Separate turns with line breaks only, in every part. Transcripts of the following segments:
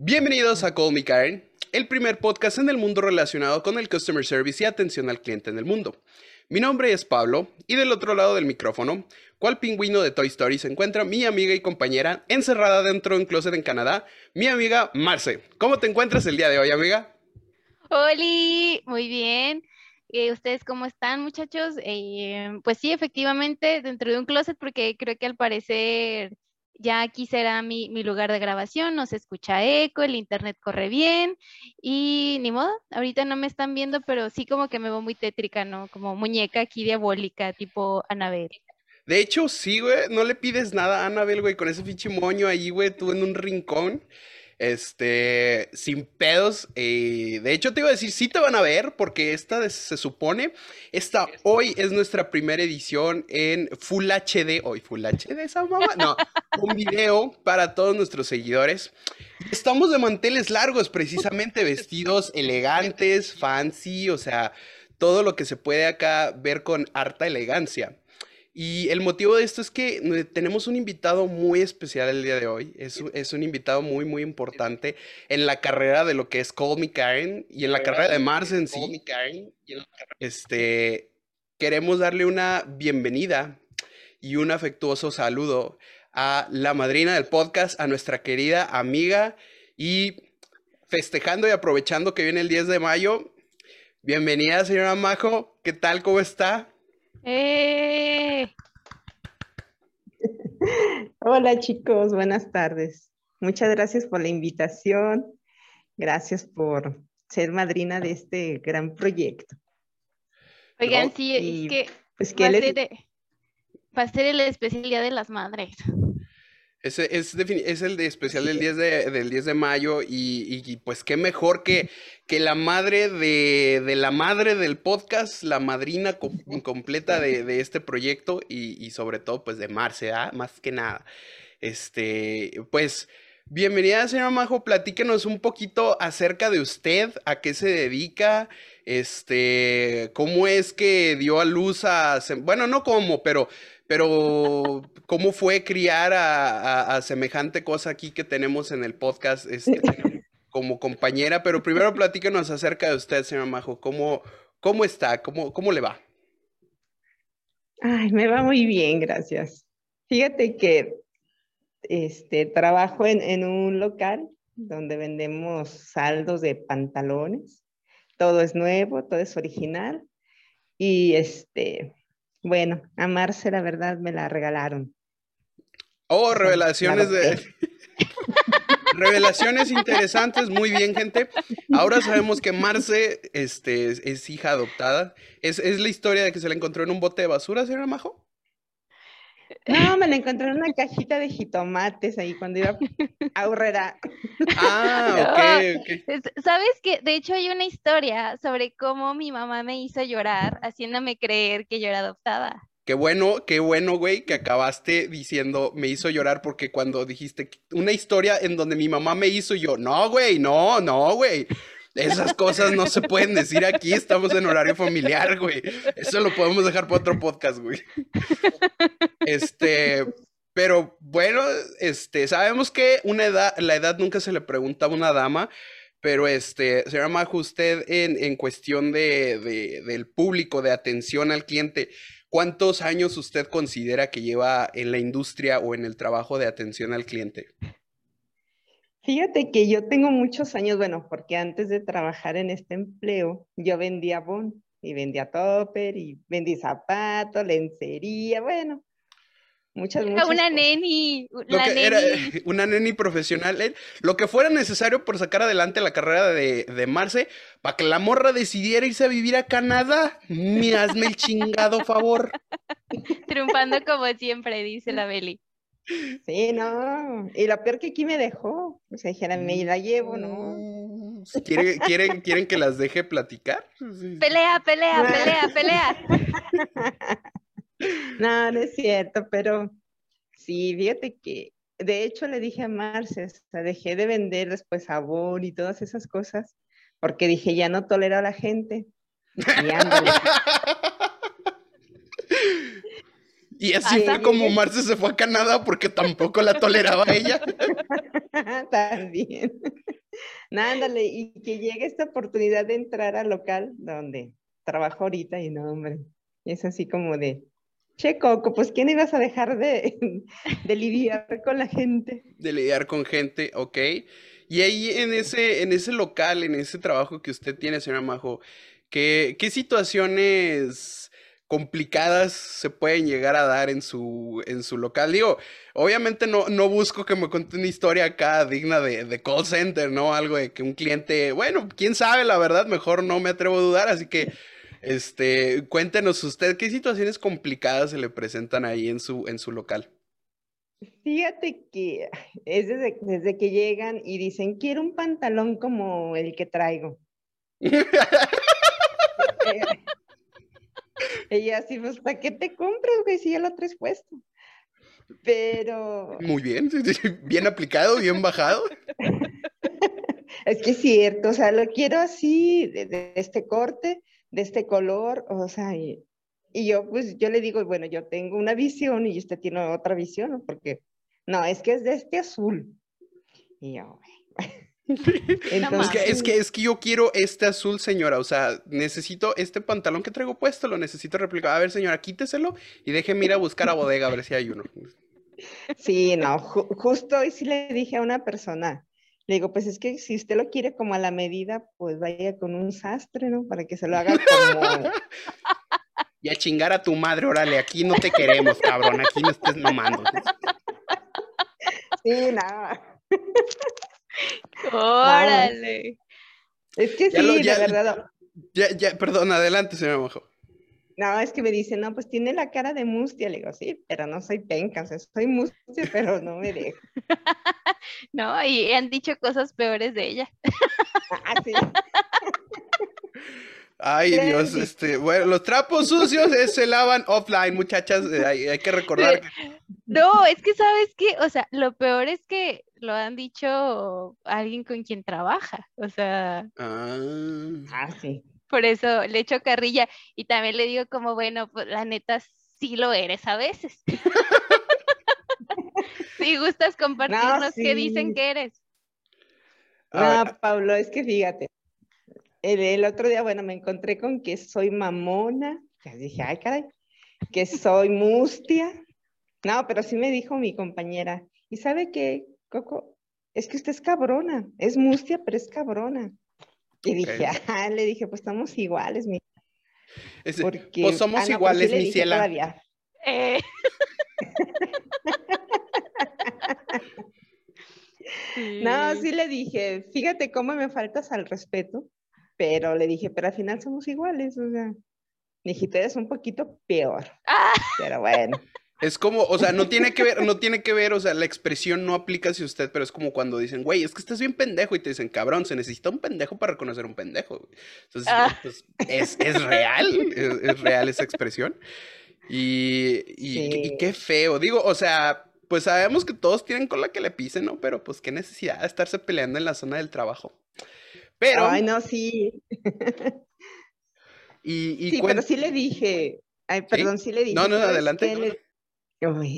Bienvenidos a Call Me Karen, el primer podcast en el mundo relacionado con el customer service y atención al cliente en el mundo. Mi nombre es Pablo y del otro lado del micrófono, cual pingüino de Toy Story, se encuentra mi amiga y compañera encerrada dentro de un closet en Canadá, mi amiga Marce. ¿Cómo te encuentras el día de hoy, amiga?
Hola, muy bien. Eh, ¿Ustedes cómo están, muchachos? Eh, pues sí, efectivamente, dentro de un closet, porque creo que al parecer ya aquí será mi, lugar de grabación, no se escucha eco, el internet corre bien y ni modo, ahorita no me están viendo, pero sí como que me veo muy tétrica, ¿no? Como muñeca aquí diabólica, tipo Anabel.
De hecho, sí, güey, no le pides nada a Anabel, güey, con ese fichi moño ahí, güey, tú en un rincón. Este, sin pedos. Eh, de hecho, te iba a decir, sí te van a ver, porque esta se supone, esta hoy es nuestra primera edición en Full HD. Hoy, Full HD, esa mamá. No, un video para todos nuestros seguidores. Estamos de manteles largos, precisamente vestidos elegantes, fancy, o sea, todo lo que se puede acá ver con harta elegancia. Y el motivo de esto es que eh, tenemos un invitado muy especial el día de hoy. Es, es un invitado muy, muy importante en la carrera de lo que es Call Me Karen y en la carrera de Mars en sí. Este, queremos darle una bienvenida y un afectuoso saludo a la madrina del podcast, a nuestra querida amiga y festejando y aprovechando que viene el 10 de mayo. Bienvenida, señora Majo. ¿Qué tal? ¿Cómo está?
¡Eh! Hola chicos, buenas tardes. Muchas gracias por la invitación. Gracias por ser madrina de este gran proyecto.
Oigan, sí, es que, pues, va, a ser, el especial Día de las Madres.
Es, es, es, el de especial del 10 de, del 10 de mayo y, pues qué mejor que, que la madre de, de, la madre del podcast, la madrina completa de, de, este proyecto y, y, sobre todo pues de Marce, ¿ah? más que nada. Este, pues bienvenida señora Majo, platíquenos un poquito acerca de usted, a qué se dedica, este, cómo es que dio a luz a, bueno, no cómo, pero pero, ¿cómo fue criar a, semejante cosa aquí que tenemos en el podcast este, como compañera? Pero primero platícanos acerca de usted, señora Majo. ¿Cómo, cómo está? ¿Cómo, ¿Cómo le va?
Ay, me va muy bien, gracias. Fíjate que este, trabajo en, en un local donde vendemos saldos de pantalones. Todo es nuevo, todo es original. Y este, bueno, a Marce la verdad me la regalaron.
Oh, revelaciones de... Revelaciones interesantes, muy bien, gente. Ahora sabemos que Marce este, es, hija adoptada. ¿Es, ¿Es, la historia de que se la encontró en un bote de basura, señora Majo?
No, me la encontré en una cajita de jitomates ahí cuando iba a Urrera.
Ah, ok,
ok. Sabes que, de hecho, hay una historia sobre cómo mi mamá me hizo llorar, haciéndome creer que yo era adoptada.
Qué bueno, qué bueno, güey, que acabaste diciendo, me hizo llorar porque cuando dijiste una historia en donde mi mamá me hizo yo, no, güey, no, no, güey. Esas cosas no se pueden decir aquí, estamos en horario familiar, güey. Eso lo podemos dejar para otro podcast, güey. Este, pero bueno, este, sabemos que una edad, la edad nunca se le pregunta a una dama, pero este, señora Majo, usted en, en cuestión de, de, del público, de atención al cliente, ¿cuántos años usted considera que lleva en la industria o en el trabajo de atención al cliente?
Fíjate que yo tengo muchos años, bueno, porque antes de trabajar en este empleo, yo vendía bon y vendía topper y vendí zapatos, lencería, bueno, muchas, muchas
Una neni,
una neni profesional, eh, lo que fuera necesario por sacar adelante la carrera de, de Marce, para que la morra decidiera irse a vivir a Canadá. Me hazme el chingado favor.
Triunfando como siempre, dice la Beli.
Sí, no. Y lo peor que aquí me dejó. O sea, dijeron, me la llevo, ¿no?
Mm, ¿Quieren, quieren, ¿Quieren que las deje platicar?
Pelea, pelea, pelea, pelea.
No, no es cierto, pero sí, fíjate que de hecho le dije a Marce, o sea, dejé de vender después sabor y todas esas cosas, porque dije, ya no tolero a la gente. Y
Y así fue como Marce se fue a Canadá porque tampoco la toleraba ella.
También. Nándale, y que llegue esta oportunidad de entrar al local donde trabajo ahorita y no, hombre, es así como de, che, Coco, pues ¿quién ibas a dejar de, de lidiar con la gente?
De lidiar con gente, ok. Y ahí en ese, en ese local, en ese trabajo que usted tiene, señora Majo, ¿qué, qué situaciones complicadas se pueden llegar a dar en su, en su local. Digo, obviamente no, no busco que me cuente una historia acá digna de, de, call center, ¿no? Algo de que un cliente, bueno, quién sabe, la verdad, mejor no me atrevo a dudar, así que, este, cuéntenos usted, ¿qué situaciones complicadas se le presentan ahí en su, en su local?
Fíjate que es desde, desde que llegan y dicen, quiero un pantalón como el que traigo. Ella así, pues, ¿para qué te compras, güey, si ya lo traes puesto? Pero...
Muy bien, bien aplicado, bien bajado.
es que es cierto, o sea, lo quiero así, de, de este corte, de este color, o sea, y, y, yo, pues, yo le digo, bueno, yo tengo una visión y usted tiene otra visión, ¿no? Porque, no, es que es de este azul. Y yo,
Entonces, es, que, es, que, es que yo quiero este azul, señora. O sea, necesito este pantalón que traigo puesto, lo necesito replicar. A ver, señora, quíteselo y déjeme ir a buscar a bodega a ver si hay uno.
Sí, no, ju justo hoy sí le dije a una persona, le digo, pues es que si usted lo quiere como a la medida, pues vaya con un sastre, ¿no? Para que se lo haga como...
Y a chingar a tu madre, órale, aquí no te queremos, cabrón, aquí no estés mamando.
Sí, nada.
Órale.
Es que ya sí, lo, ya, de verdad.
Ya, ya, perdón, adelante, señor Mojo.
No, es que me dice, no, pues tiene la cara de mustia. Le digo, sí, pero no soy penca, o sea, soy mustia, pero no me dejo.
no, y han dicho cosas peores de ella.
ah, sí.
Ay, Dios, este, bueno, los trapos sucios se lavan offline, muchachas, eh, hay, hay, que recordar.
No, es que sabes que, o sea, lo peor es que lo han dicho alguien con quien trabaja, o sea.
Ah,
ah sí.
Por eso le echo carrilla y también le digo como, bueno, pues la neta sí lo eres a veces. si gustas compartirnos no, sí. qué dicen que eres.
No, Pablo, es que fíjate, el, el, otro día, bueno, me encontré con que soy mamona, ya dije, ay, caray, que soy mustia. No, pero sí me dijo mi compañera, ¿y sabe qué, Coco? Es que usted es cabrona, es mustia, pero es cabrona. Y okay. dije, ah, le dije, pues estamos iguales, mi.
Es, Porque, pues somos ah, no, iguales, mi ciela.
Eh.
sí. No, sí le dije, fíjate cómo me faltas al respeto, pero le dije, pero al final somos iguales, o sea, mi hijita es un poquito peor,
ah.
pero bueno.
Es como, o sea, no tiene que ver, no tiene que ver, o sea, la expresión no aplica hacia usted, pero es como cuando dicen, güey, es que estás bien pendejo y te dicen, cabrón, se necesita un pendejo para reconocer un pendejo. Entonces, ah. pues, es, es, real, es, es, real esa expresión. Y, y, sí. y, qué feo, digo, o sea, pues sabemos que todos tienen con la que le pisen, ¿no? Pero pues qué necesidad de estarse peleando en la zona del trabajo. Pero...
Ay, no, sí.
y, y
sí, pero sí le dije, ay, perdón, sí, sí le dije.
No, no, adelante.
Le...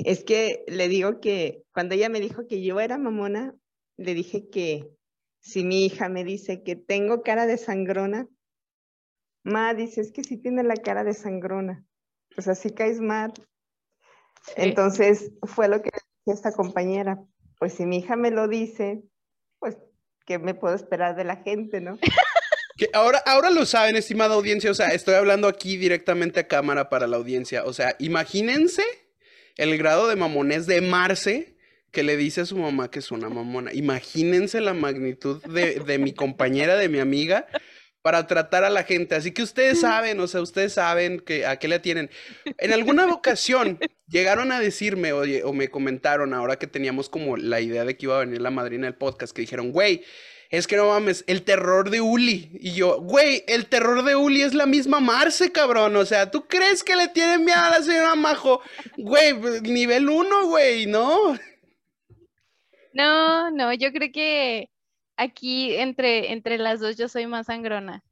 Es que le digo que cuando ella me dijo que yo era mamona, le dije que si mi hija me dice que tengo cara de sangrona, ma dice, es que sí tiene la cara de sangrona. Pues así caes mal. Sí. Entonces fue lo que dije esta compañera. Pues si mi hija me lo dice, pues, ¿qué me puedo esperar de la gente, no?
Que ahora, ahora lo saben, estimada audiencia. O sea, estoy hablando aquí directamente a cámara para la audiencia. O sea, imagínense el grado de mamonés de Marce que le dice a su mamá que es una mamona. Imagínense la magnitud de, de, mi compañera, de mi amiga, para tratar a la gente. Así que ustedes saben, o sea, ustedes saben que, a qué le tienen. En alguna ocasión llegaron a decirme, oye, o me comentaron ahora que teníamos como la idea de que iba a venir la madrina del podcast, que dijeron, güey, es que no mames, el terror de Uli. Y yo, güey, el terror de Uli es la misma Marce, cabrón. O sea, ¿tú crees que le tiene miedo a la señora Majo? Güey, nivel uno, güey, ¿no?
No, no, yo creo que aquí entre, entre las dos yo soy más sangrona.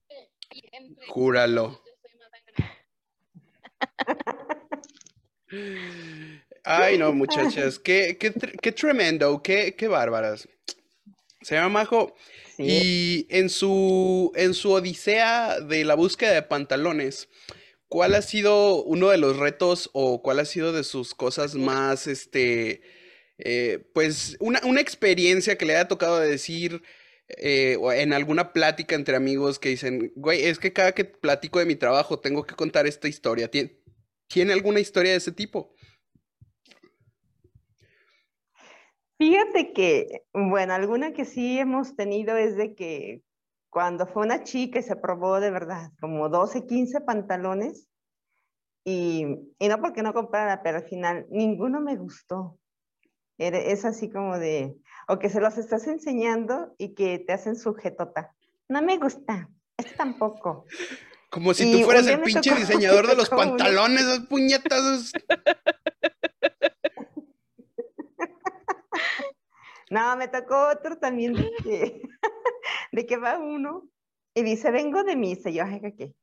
Entre Júralo. Ay, no, muchachas, qué, qué, qué tremendo, qué, qué bárbaras. Se llama Majo.
Sí.
Y en su, en su odisea de la búsqueda de pantalones, ¿cuál ha sido uno de los retos o cuál ha sido de sus cosas más, este, eh, pues, una, una experiencia que le haya tocado de decir eh, en alguna plática entre amigos que dicen, güey, es que cada que platico de mi trabajo tengo que contar esta historia. ¿Tien- ¿Tiene alguna historia de ese tipo?
Fíjate que, bueno, alguna que sí hemos tenido es de que cuando fue una chica y se probó de verdad como 12, 15 pantalones y, y no porque no comprara, pero al final ninguno me gustó. Es así como de, o que se los estás enseñando y que te hacen sujetota. No me gusta, este tampoco.
Como si
Y
tú fueras el pinche
tocó-
diseñador de los pantalones, esos puñetazos.
No, me tocó otro también de que, de que va uno y dice, vengo de misa. Y yo, ay, ¿qué?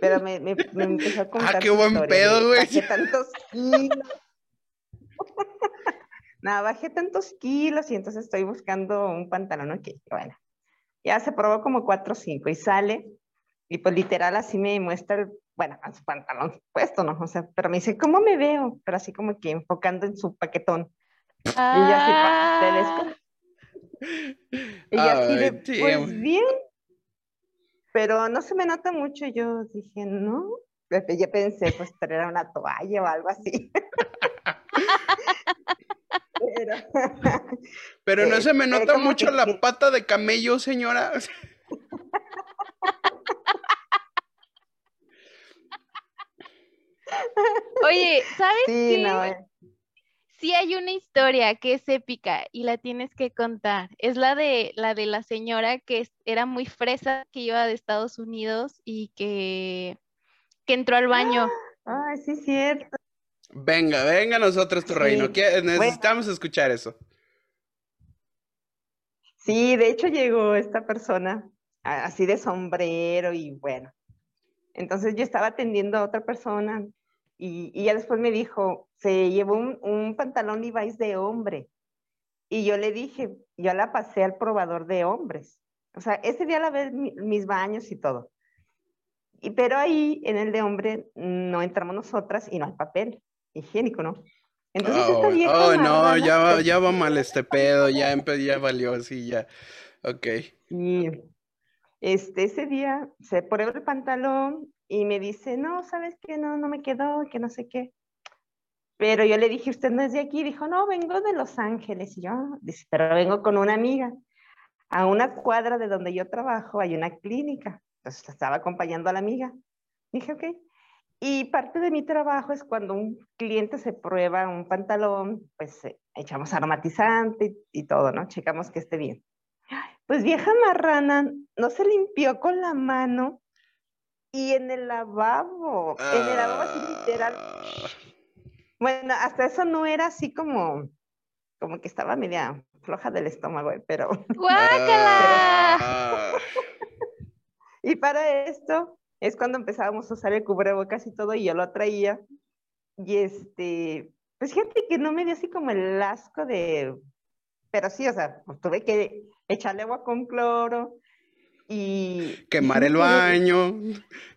Pero me, me, me empezó a contar
Ah, qué buen
historia
pedo, güey.
Tantos kilos. No, bajé tantos kilos y entonces estoy buscando un pantalón, ok, bueno. Ya se probó como cuatro o cinco y sale y pues literal así me muestra, el, bueno, con su pantalón puesto, ¿no? O sea, pero me dice, ¿cómo me veo? Pero así como que enfocando en su paquetón. Y yo así,
Ah,
Y yo así de, pues bien, pero no se me nota mucho. Yo dije, no, yo pensé, pues traer una toalla o algo así. pero,
Pero no se me nota mucho
que-
la pata de camello, señora.
Oye, ¿sabes
sí,
qué?
no, eh,
Sí hay una historia que es épica y la tienes que contar. Es la de la de la señora que era muy fresa, que iba de Estados Unidos y que, que entró al baño.
ay, sí, cierto.
Venga, venga nosotros tu reino.
Sí,
¿Qué-
bueno.
Necesitamos escuchar eso.
Sí, de hecho llegó esta persona así de sombrero y bueno. Entonces yo estaba atendiendo a otra persona y, y ya después me dijo, se llevó un, un pantalón Levi's de hombre. Y yo le dije, yo la pasé al probador de hombres. O sea, ese día la ve mi- mis baños y todo. Y, pero ahí en el de hombre no entramos nosotras y no hay papel higiénico, ¿no? Entonces esta
Oh,
vieja
oh, no, ya va, ya va mal este pedo, ya, ya valió, sí, ya. Ok.
Y este, ese día se prueba el pantalón y me dice, no, ¿sabes qué? No, no me quedó, que no sé qué. Pero yo le dije, ¿usted no es de aquí? Dijo, no, vengo de Los Ángeles. Y yo, dice, pero vengo con una amiga. A una cuadra de donde yo trabajo hay una clínica. Entonces estaba acompañando a la amiga. Dije, ok. Y parte de mi trabajo es cuando un cliente se prueba un pantalón, pues eh, echamos aromatizante y, y todo, ¿no? Checamos que esté bien. Pues vieja marrana, no se limpió con la mano y en el lavabo, en el lavabo así literal.
Ah,
Bueno, hasta eso no era así como, como que estaba media floja del estómago, eh, pero
¡Guácala!
ah,
y para esto es cuando empezábamos a usar el cubrebocas y todo y yo lo traía y este, pues fíjate que no me dio así como el asco de, pero sí, o sea, pues tuve que echarle agua con cloro y
quemar el baño.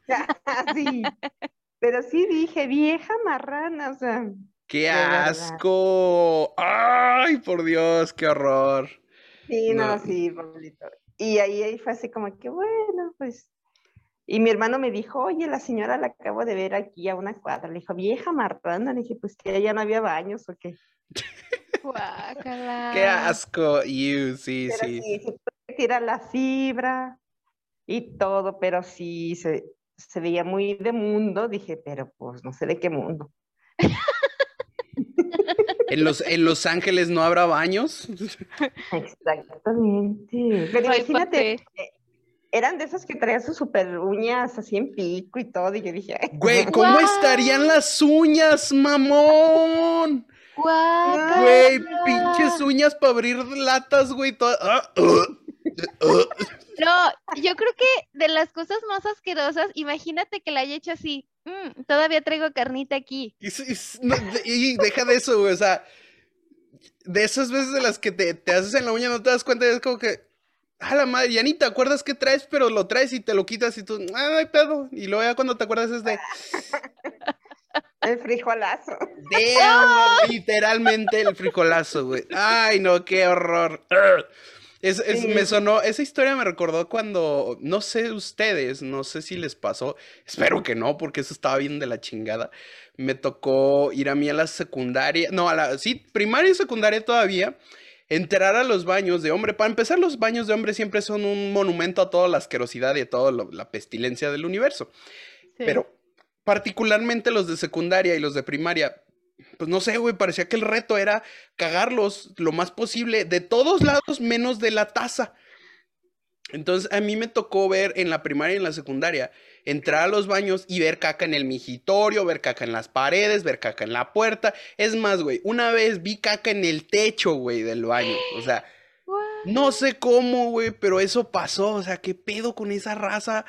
Sí, pero sí dije, vieja marrana, o sea,
¡Qué asco! ¡Ay, por Dios, qué horror!
sí, no,
No.
sí, Pablito. Y ahí, ahí fue así como que, bueno, pues. Y mi hermano me dijo, oye, la señora la acabo de ver aquí a una cuadra. Le dijo, vieja marrana. Le dije, pues que ya no había baños o qué.
Guácala.
¡Qué asco! Iu, sí,
Pero
sí.
sí, tirar la fibra y todo, pero sí se, se veía muy de mundo. Dije, pero pues no sé de qué mundo.
¿En Los, ¿En Los Ángeles no habrá baños?
Exactamente. Pero imagínate. Eran de esas que traían sus super uñas así en pico y todo, y yo dije, "Ay,
Güey, ¿cómo estarían las uñas, mamón?
Guácala.
Güey, pinches uñas para abrir latas, güey. toda- ah, uh, uh.
No, yo creo que de las cosas más asquerosas, imagínate que la haya hecho así. "Mm, todavía traigo carnita aquí.
Y, y no, y deja de eso, güey. O sea, de esas veces de las que te, te haces en la uña, no te das cuenta, y es como que, a la madre, ya ni te acuerdas qué traes, pero lo traes y te lo quitas y tú, ah, no hay pedo. Y luego ya cuando te acuerdas es de,
El frijolazo.
damn, literalmente el frijolazo, güey. Ay, no, qué horror. Es, es-
Sí.
me sonó, esa historia me recordó cuando, no sé ustedes, no sé si les pasó, espero que no, porque eso estaba bien de la chingada. Me tocó ir a mí a la secundaria, no, a la, sí, primaria y secundaria todavía, entrar a los baños de hombre. Para empezar, los baños de hombre siempre son un monumento a toda la asquerosidad y a toda lo- la pestilencia del universo.
Sí.
Pero particularmente los de secundaria y los de primaria, pues no sé, güey, parecía que el reto era cagarlos lo más posible de todos lados menos de la taza. Entonces a mí me tocó ver en la primaria y en la secundaria, entrar a los baños y ver caca en el migitorio, ver caca en las paredes, ver caca en la puerta. Es más, güey, una vez vi caca en el techo, güey, del baño. O sea, no sé cómo, güey, pero eso pasó. O sea, ¿qué pedo con esa raza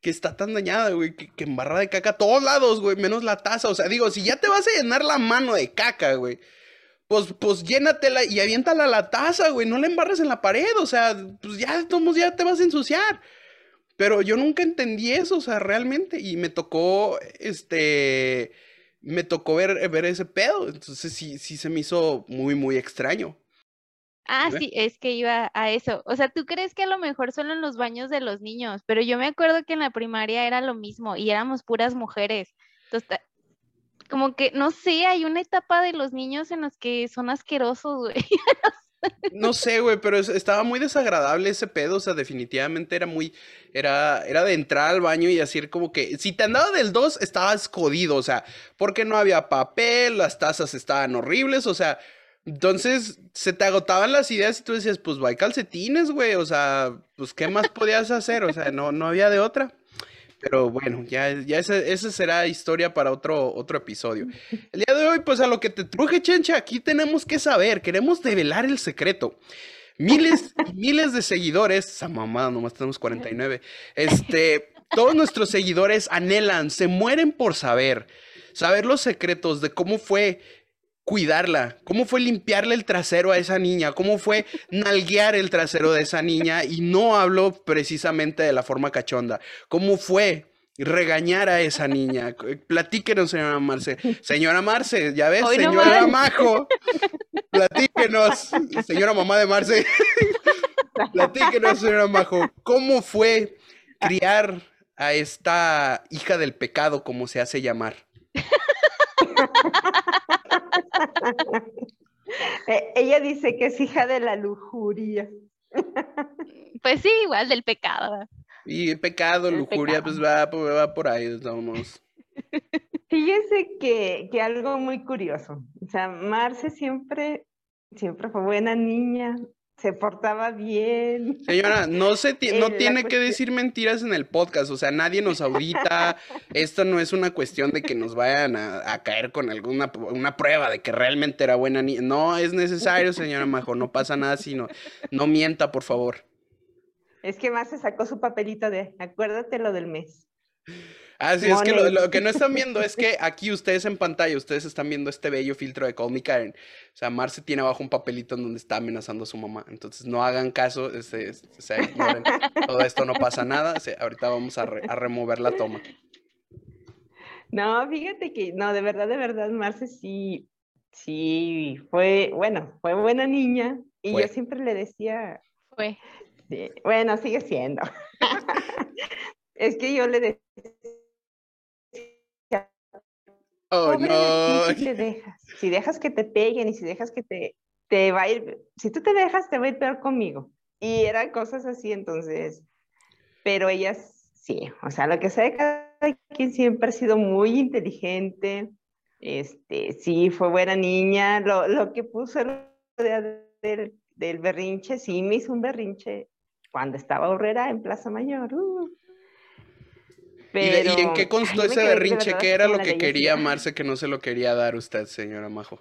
que está tan dañada, güey? Que, que embarra de caca a todos lados, güey, menos la taza. O sea, digo, si ya te vas a llenar la mano de caca, güey, pues, pues llénatela y aviéntala a la taza, güey. No la embarres en la pared. O sea, pues ya, ya te vas a ensuciar. Pero yo nunca entendí eso, o sea, realmente. Y me tocó, este, me tocó ver, ver ese pedo. Entonces sí, sí se me hizo muy, muy extraño.
Ah, sí, es que iba a eso. O sea, tú crees que a lo mejor solo en los baños de los niños, pero yo me acuerdo que en la primaria era lo mismo y éramos puras mujeres. Entonces, como que, no sé, hay una etapa de los niños en los que son asquerosos, güey.
No sé, güey, pero es- estaba muy desagradable ese pedo, o sea, definitivamente era muy, era, era de entrar al baño y decir como que, si te andaba del 2, estabas jodido, o sea, porque no había papel, las tazas estaban horribles, o sea, entonces se te agotaban las ideas y tú decías, pues hay calcetines, güey, o sea, pues ¿qué más podías hacer? O sea, no, no había de otra. Pero bueno, ya, ya esa, esa será historia para otro, otro episodio. El día de hoy, pues a lo que te truje, Chencha, aquí tenemos que saber, queremos develar el secreto. Miles y miles de seguidores, esa mamada, nomás tenemos 49. Este, todos nuestros seguidores anhelan, se mueren por saber, saber los secretos de cómo fue cuidarla, cómo fue limpiarle el trasero a esa niña, cómo fue nalguear el trasero de esa niña, y no hablo precisamente de la forma cachonda, cómo fue regañar a esa niña. Platíquenos, señora Marce. Señora Marce, ya ves,
Hoy
señora. Majo, platíquenos, señora mamá de Marce. Platíquenos, señora Majo, ¿cómo fue criar a esta hija del pecado, como se hace llamar?
Eh, ella dice que es hija de la lujuria.
Pues sí, igual del pecado.
Y pecado,
El
lujuria, pues va, por- va por ahí, vamos.
Fíjese que, que algo muy curioso. O sea, Marce siempre, siempre fue buena niña, se portaba bien.
Señora, no se ti- no tiene que decir mentiras en el podcast, o sea, nadie nos audita, esto no es una cuestión de que nos vayan a, a caer con alguna una prueba de que realmente era buena niña, no es necesario, señora Majo, no pasa nada si no, no mienta, por favor.
Es que Marce sacó su papelito de, acuérdate lo del mes.
Así es que lo, que no están viendo es que aquí ustedes en pantalla, ustedes están viendo este bello filtro de Call Me Karen. O sea, Marce tiene abajo un papelito en donde está amenazando a su mamá. Entonces no hagan caso, este, este, ignoren. Todo esto no pasa nada. se- ahorita vamos a, re- a remover la toma.
No, fíjate que, no, de verdad, de verdad, Marce sí, sí, fue, bueno, fue buena niña. Y
Fue.
yo siempre le decía,
Fue.
sí, bueno, sigue siendo. es que yo le decía,
Oh,
Pobre de
no.
ti si te dejas, si dejas que te peguen y si dejas que te, te va a ir, si tú te dejas, te va a ir peor conmigo. Y eran cosas así, entonces, pero ellas sí, o sea, lo que sea de cada quien siempre ha sido muy inteligente, este, sí, fue buena niña, lo, lo que puso el del, del berrinche, sí, me hizo un berrinche cuando estaba horrera en Plaza Mayor. uh.
¿Y, de- y en qué constó
ay,
ese berrinche? ¿Qué era lo que quería Marce que no se lo quería dar usted, señora Majo?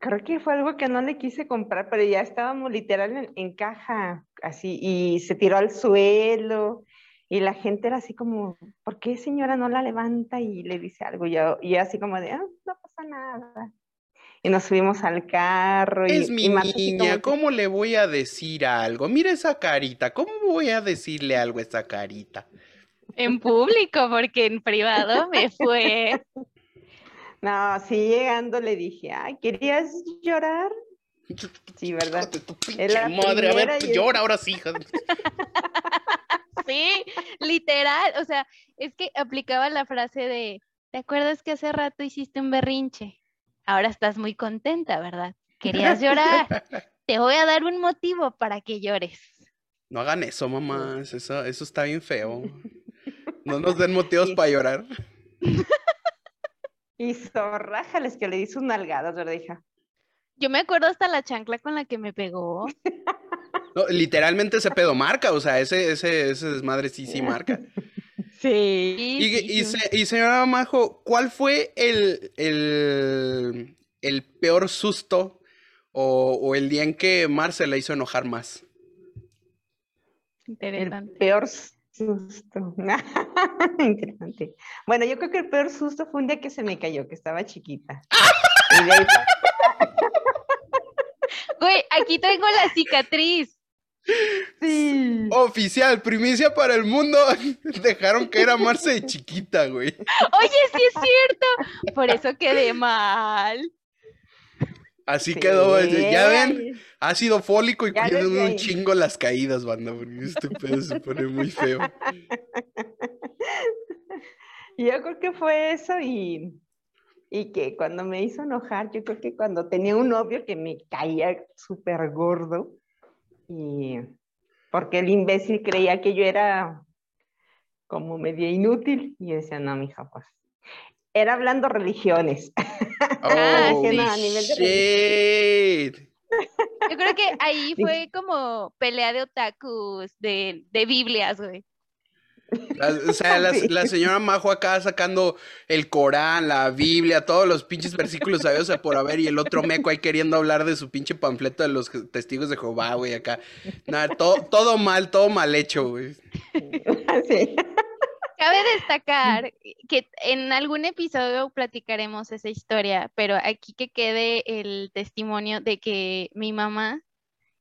Creo que fue algo que no le quise comprar, pero ya estábamos literal en, en caja, así, y se tiró al suelo, y la gente era así como, ¿por qué señora no la levanta y le dice algo? Y yo, y yo así como de, ah, no pasa nada. y nos subimos al carro. Y,
Es mi niña, ¿cómo le voy a decir algo? Mira esa carita, ¿cómo voy a decirle algo a esa carita?
En público, porque en privado me fue.
No, sí, llegando le dije, ay, ¿querías llorar? Sí, ¿verdad? Es la
madre, a ver,
y
llora ahora sí, hija.
Sí, literal. O sea, es que aplicaba la frase de, ¿te acuerdas que hace rato hiciste un berrinche? Ahora estás muy contenta, ¿verdad? Querías llorar. Te voy a dar un motivo para que llores.
No hagan eso, mamás, eso, eso está bien feo. No nos den motivos para llorar.
Y zorrájales que le di sus nalgadas, ¿verdad, hija?
Yo me acuerdo hasta la chancla con la que me pegó.
No, literalmente ese pedo marca, o sea, ese, ese, ese desmadre sí, sí marca.
Sí.
Y,
Sí,
y,
sí.
se- y señora Majo, ¿cuál fue el, el, el peor susto o, o el día en que Marce la hizo enojar más?
El
Interesante.
peor susto. Interesante. Bueno, yo creo que el peor susto fue un día que se me cayó, que estaba chiquita. Y de ahí pa-
Güey, aquí tengo la cicatriz.
Sí.
Oficial, primicia para el mundo. Dejaron que era Marce de chiquita, güey.
Oye, sí es cierto. Por eso quedé mal.
Así quedó. este, Ya ven, ácido fólico y cuiden un chingo las caídas, banda, porque este pedo se pone muy feo.
Yo creo que fue eso y, y que cuando me hizo enojar, yo creo que cuando tenía un novio que me caía súper gordo y porque el imbécil creía que yo era como media inútil y yo decía, no, mija, pues era hablando religiones.
Ah,
Oh,
no, a nivel de
shit.
Yo creo que ahí fue como pelea de otakus, de, de Biblias, güey.
La- o sea, la, la señora Majo acá sacando el Corán, la Biblia, todos los pinches versículos sabios a por haber, y el otro meco ahí queriendo hablar de su pinche panfleto de los testigos de Jehová, güey, acá. Nada, todo, todo mal, todo mal hecho, güey.
Sí.
Cabe destacar que en algún episodio platicaremos esa historia, pero aquí que quede el testimonio de que mi mamá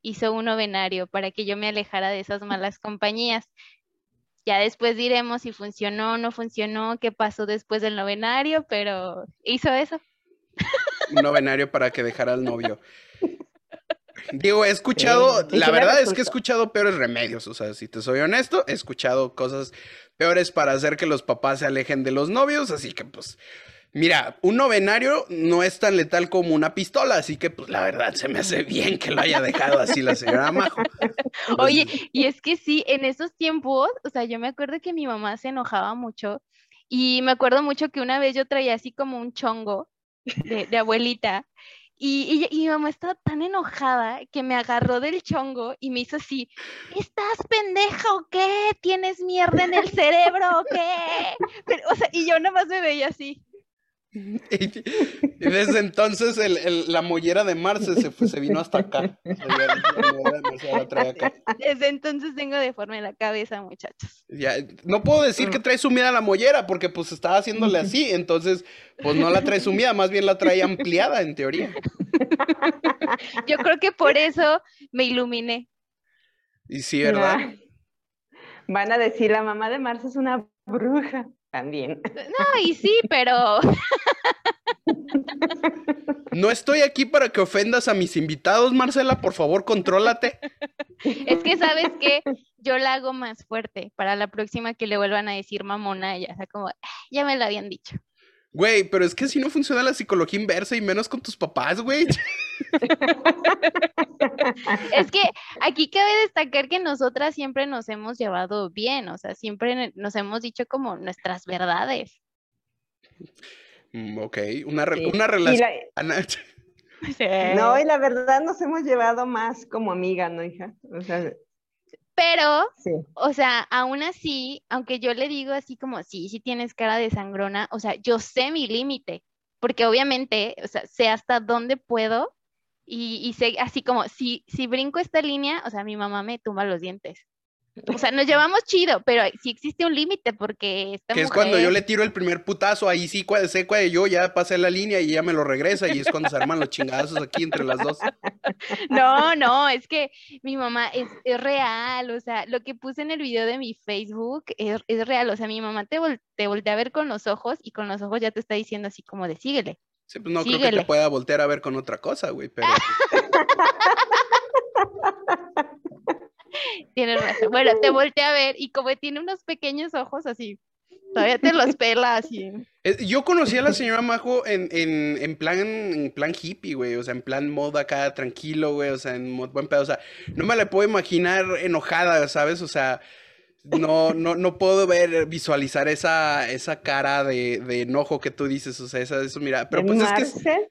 hizo un novenario para que yo me alejara de esas malas compañías. Ya después diremos si funcionó o no funcionó, qué pasó después del novenario, pero hizo eso.
Un novenario para que dejara al novio. Digo, he escuchado,
Sí,
la verdad es que he escuchado peores remedios, o sea, si te soy honesto, he escuchado cosas peores para hacer que los papás se alejen de los novios, así que pues, mira, un novenario no es tan letal como una pistola, así que pues la verdad se me hace bien que lo haya dejado así la señora Majo.
Oye, y es que sí, en esos tiempos, o sea, yo me acuerdo que mi mamá se enojaba mucho y me acuerdo mucho que una vez yo traía así como un chongo de, de abuelita y, y- y mi mamá estaba tan enojada que me agarró del chongo y me hizo así, ¿estás pendeja o qué? ¿Tienes mierda en el cerebro o qué? Pero, o sea, y yo nomás me veía así.
Y y desde entonces el- el- la mollera de Marce se, fue- se vino hasta acá. La de la.
Desde entonces tengo deforme la cabeza, muchachos.
Ya, no puedo decir que trae sumida la mollera porque pues estaba haciéndole así, entonces pues no la trae sumida, más bien la trae ampliada en teoría.
Yo creo que por eso me iluminé.
Y sí, ¿verdad?
Van a decir, la mamá de Marce es una bruja también.
No, y sí, pero
No estoy aquí para que ofendas a mis invitados, Marcela, por favor, contrólate.
Es que sabes que yo la hago más fuerte para la próxima que le vuelvan a decir mamona, ya, o sea, como, "Ah, ya me lo habían dicho.
Güey, pero es que si no funciona la psicología inversa y menos con tus papás, güey.
Es que aquí cabe destacar que nosotras siempre nos hemos llevado bien, o sea, siempre nos hemos dicho como nuestras verdades.
Mm, ok, una, re-
Sí.
una relación.
la- no, y la verdad nos hemos llevado más como amiga, ¿no, hija? O sea,
Pero,
sí.
o sea, aún así, aunque yo le digo así como, sí, sí tienes cara de sangrona, o sea, yo sé mi límite, porque obviamente, o sea, sé hasta dónde puedo y, y sé así como, si, si brinco esta línea, o sea, mi mamá me tumba los dientes. O sea, nos llevamos chido, pero sí existe un límite porque esta
Que es cuando yo le tiro el primer putazo, ahí sí sé de yo ya pasé la línea y ella me lo regresa y es cuando se arman los chingadazos aquí entre las dos.
No, no, es que mi mamá es, real, o sea, lo que puse en el video de mi Facebook es, real, o sea, mi mamá te, te voltea a ver con los ojos y con los ojos ya te está diciendo así como de síguele.
Sí, pues no creo que te pueda voltear a ver con otra cosa, güey, pero...
Tienes razón. Bueno, te volteé a ver y como tiene unos pequeños ojos así, todavía te los pela así.
Eh, yo conocí a la señora Majo en, en, plan, en plan hippie, güey, o sea, en plan moda acá, tranquilo, güey, o sea, en buen pedo, o sea, no me la puedo imaginar enojada, ¿sabes? O sea, no, no, no puedo ver, visualizar esa, esa cara de, de enojo que tú dices, o sea, esa, eso, mira, pero pues es que...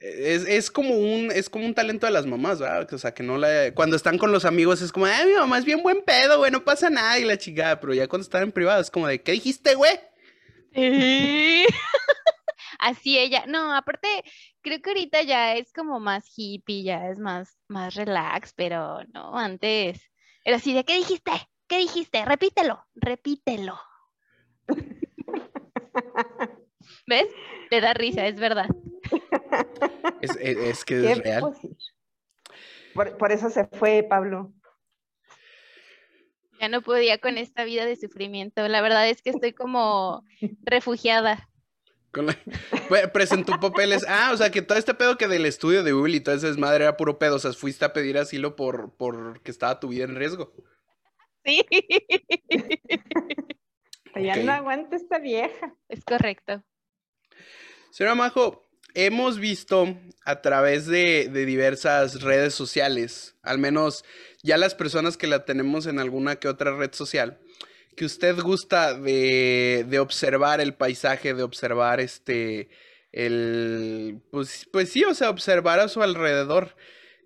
Es, es, como un, es como un talento de las mamás, ¿verdad? O sea, que no la... Cuando están con los amigos es como, ay, mi mamá es bien buen pedo, güey, no pasa nada y la chingada. Pero ya cuando están en privado es como de, ¿qué dijiste, güey?
Así ella, no, aparte, creo que ahorita ya es como más hippie, ya es más, más relax, pero no, antes era así de, ¿qué dijiste? ¿Qué dijiste? Repítelo, repítelo. ¿Ves? Te da risa, es verdad.
Es, que es real.
Por, eso se fue Pablo.
Ya no podía con esta vida de sufrimiento. La verdad es que estoy como refugiada.
Presentó papeles. Ah, o sea, que todo este pedo que del estudio de Google y todo ese desmadre era puro pedo. O sea, fuiste a pedir asilo por, por que estaba tu vida en riesgo.
Sí.
Ya no aguanta esta vieja.
Es correcto.
Señora Majo, hemos visto a través de, diversas redes sociales, al menos ya las personas que la tenemos en alguna que otra red social, que usted gusta de, observar el paisaje, de observar este, el, pues, pues sí, o sea, observar a su alrededor.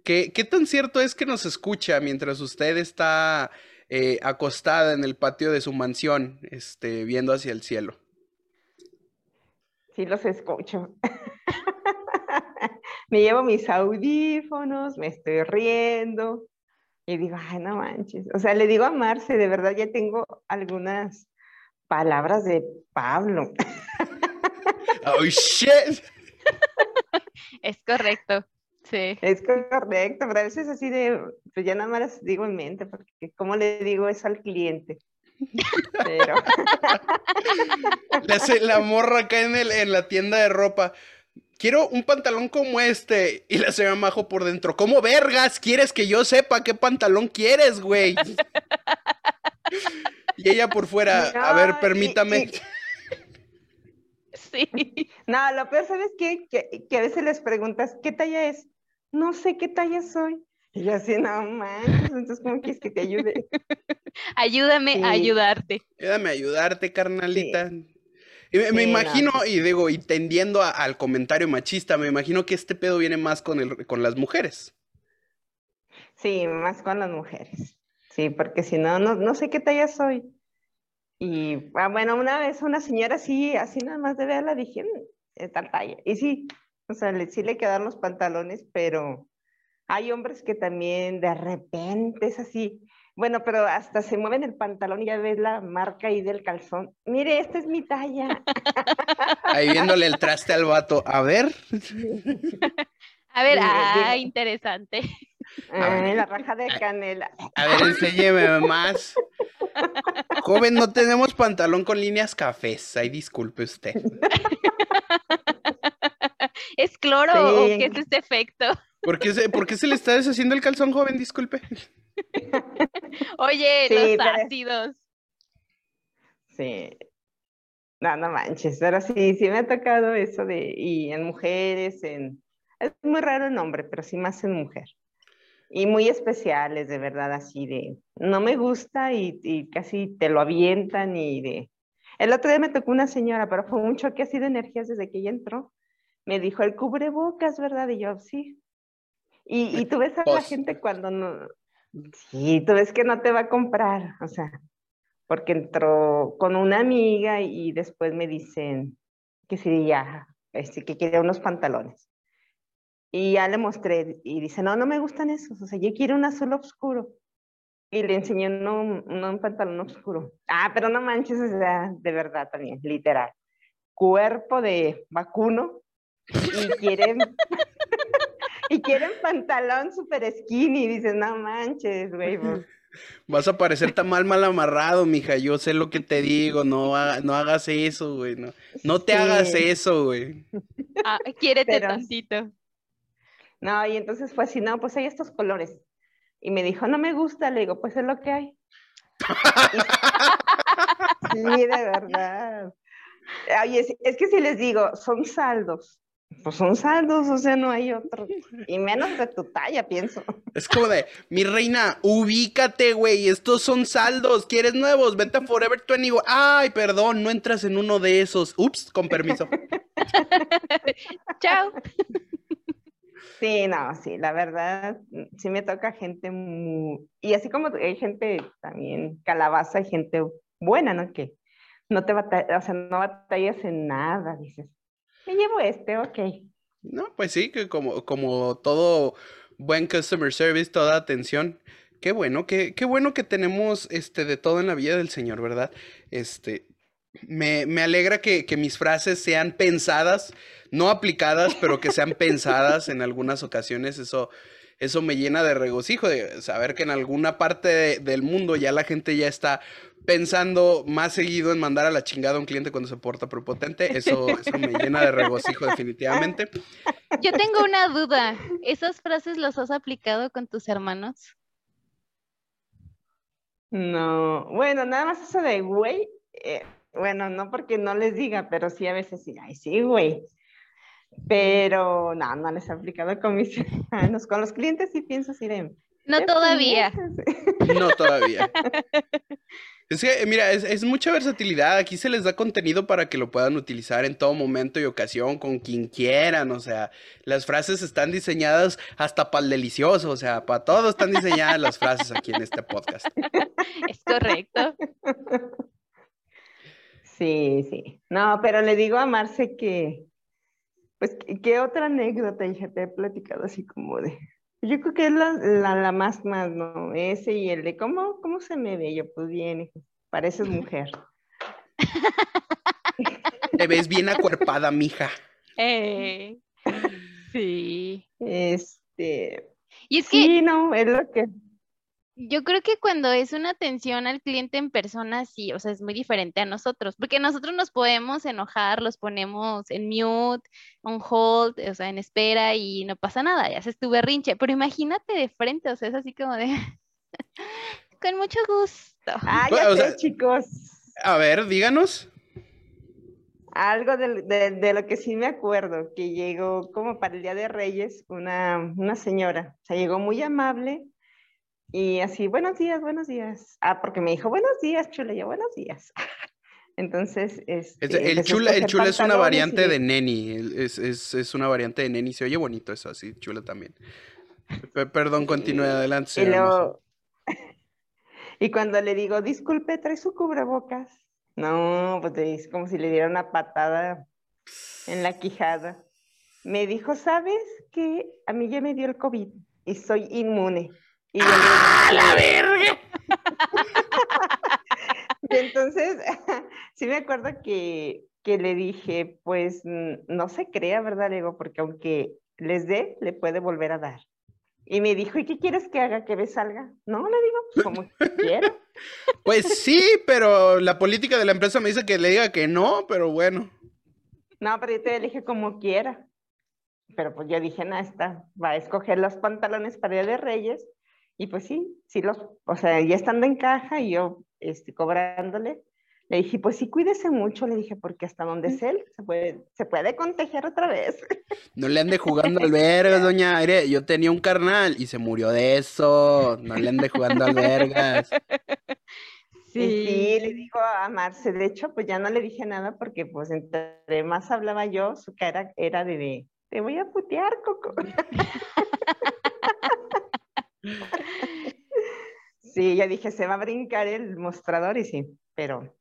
¿Qué, ¿Qué, tan cierto es que nos escucha mientras usted está eh, acostada en el patio de su mansión, este, viendo hacia el cielo?
Sí, los escucho. me llevo mis audífonos, me estoy riendo y digo, ay, no manches. O sea, le digo a Marce, de verdad ya tengo algunas palabras de Pablo.
oh, shit.
Es correcto. Sí.
Es correcto, pero a veces así de, pues ya nada más digo en mente, porque ¿cómo le digo eso al cliente? Pero...
La morra acá en, el, en la tienda de ropa. Quiero un pantalón como este. Y la señora Majo por dentro. ¿Cómo vergas quieres que yo sepa qué pantalón quieres, güey? y ella por fuera. a ver, permítame.
Sí.
No, lo peor, ¿sabes qué? Que, que a veces les preguntas, ¿qué talla es? No sé qué talla soy. Y yo así, no manches, entonces ¿cómo quieres que te ayude?
Ayúdame a ayudarte.
Ayúdame a ayudarte, carnalita. Y me, imagino, y digo, y tendiendo al comentario machista, me imagino que este pedo viene más con, el, con las mujeres.
Sí, más con las mujeres. Sí, porque si no, no, sé qué talla soy. Y ah, bueno, una vez una señora así, así nada más de verla, dije, mm, tal talla. Y sí, o sea, sí le quedaron los pantalones, pero hay hombres que también de repente es así. Bueno, pero hasta se mueven el pantalón y ya ves la marca ahí del calzón. Mire, esta es mi talla.
Ahí viéndole el traste al vato. A ver.
A ver, ah, interesante.
la raja de canela.
A ver, enséñeme más. Joven, no tenemos pantalón con líneas cafés. Ay, disculpe usted.
¿Es cloro o qué es este efecto?
¿Por qué, se, ¿Por qué se le está deshaciendo el calzón, joven? Disculpe.
Oye, los ácidos.
Sí. No, no manches, pero sí, sí me ha tocado eso de, y en mujeres, en, es muy raro el nombre, pero sí más en mujer. Y muy especiales, de verdad, así de, no me gusta y, y casi te lo avientan y de... El otro día me tocó una señora, pero fue un choque así de energías desde que ella entró. Me dijo, el cubrebocas, ¿verdad? Y yo, sí, y, tú ves a la pues gente cuando no, sí, tú ves que no te va a comprar, o sea, porque entró con una amiga y después me dicen que sí, ya, este, que quiere unos pantalones. Y ya le mostré y dice, no, no me gustan esos, o sea, yo quiero un azul oscuro. y le enseñé uno, un pantalón oscuro. Ah, pero no manches, o sea, de verdad también, literal. Cuerpo de vacuno y quieren, y quieren pantalón super skinny. Dices, no manches, güey. Pues".
Vas a parecer tan mal mal amarrado, mija. Yo sé lo que te digo. No, no hagas eso, güey. No, no te hagas eso, güey.
Ah, quiérete tantito.
No, y entonces fue así, no, pues hay estos colores. Y me dijo, no me gusta, le digo, pues es lo que hay. sí, de verdad. Oye, es, que si les digo, son saldos, pues son saldos, o sea, no hay otro. Y menos de tu talla, pienso.
Es como de, mi reina, ubícate, güey, estos son saldos, ¿quieres nuevos? Vente a Forever 21. Ay, perdón, no entras en uno de esos. Ups, con permiso.
Chao.
Sí, no, sí, la verdad, sí me toca gente muy... Y así como hay gente también calabaza, hay gente buena, ¿no? Que no te batallas, o sea, no batallas en nada, dices, me llevo este, ok.
No, pues sí, que como, como todo buen customer service, toda atención. Qué bueno, qué, qué bueno que tenemos este de todo en la vida del Señor, ¿verdad? Este, me, me alegra que, que mis frases sean pensadas no aplicadas, pero que sean pensadas en algunas ocasiones, eso, eso me llena de regocijo, de saber que en alguna parte del mundo ya la gente ya está pensando más seguido en mandar a la chingada a un cliente cuando se porta prepotente, eso, eso me llena de regocijo definitivamente.
Yo tengo una duda, ¿esas frases las has aplicado con tus hermanos?
No, bueno, nada más eso de güey, eh, bueno, no porque no les diga, pero sí a veces sí, ay, sí, güey. Pero no, no les he aplicado con mis hermanos. Con los clientes sí pienso así de...
No todavía.
No todavía. Es que, mira, es, mucha versatilidad. Aquí se les da contenido para que lo puedan utilizar en todo momento y ocasión, con quien quieran. O sea, las frases están diseñadas hasta para el delicioso. O sea, para todo están diseñadas las frases aquí en este podcast.
Es correcto.
Sí, sí. No, pero le digo a Marce que, pues, ¿qué otra anécdota, hija, te he platicado así como de... Yo creo que es la, la, más, más, ¿no? Ese y el de, ¿cómo, cómo se me ve? Yo, pues bien, pareces mujer.
Te ves bien acuerpada, mija.
Eh, sí.
Este...
Y es
que... Sí, no, es lo que...
Yo creo que cuando es una atención al cliente en persona, sí, o sea, es muy diferente a nosotros, porque nosotros nos podemos enojar, los ponemos en mute, on hold, o sea, en espera y no pasa nada, ya se estuve rinche, pero imagínate de frente, o sea, es así como de, con mucho gusto.
Ah, ya sé, chicos.
A ver, díganos.
Algo de, de, lo que sí me acuerdo, que llegó como para el Día de Reyes una, una señora, o sea, llegó muy amable, y así, buenos días, buenos días. Ah, porque me dijo, buenos días, chula. Yo, buenos días. Entonces, este,
el, chula, el chula es una variante de neni. Es, es, es, una variante de neni. Se oye bonito eso, así, chula también. perdón, continúe adelante.
Y, y cuando le digo, disculpe, trae su cubrebocas. No, pues es como si le diera una patada en la quijada. Me dijo, ¿sabes que a mí ya me dio el COVID y soy inmune? Y
¡Ah, la verga!
y entonces, sí me acuerdo que, que, le dije, pues no se crea, ¿verdad? Le digo, porque aunque les dé, le puede volver a dar. Y me dijo, ¿y qué quieres que haga? ¿Que me salga? No, le digo, como quiero.
Pues sí, pero la política de la empresa me dice que le diga que no, pero bueno.
No, pero yo te dije como quiera. Pero pues yo dije, no, está, va a escoger los pantalones para el de Reyes y pues sí, sí los, o sea, ya estando en caja y yo este, cobrándole, le dije, pues sí, cuídese mucho, le dije, porque hasta donde es él se puede, se puede contagiar otra vez.
No le ande jugando al vergas, doña Aire. Yo tenía un carnal y se murió de eso. No le ande jugando al vergas.
Sí. sí, le digo a Marce, de hecho, pues ya no le dije nada porque pues entre más hablaba yo, su cara era de, te voy a putear, Coco. Sí, ya dije, se va a brincar el mostrador y sí, pero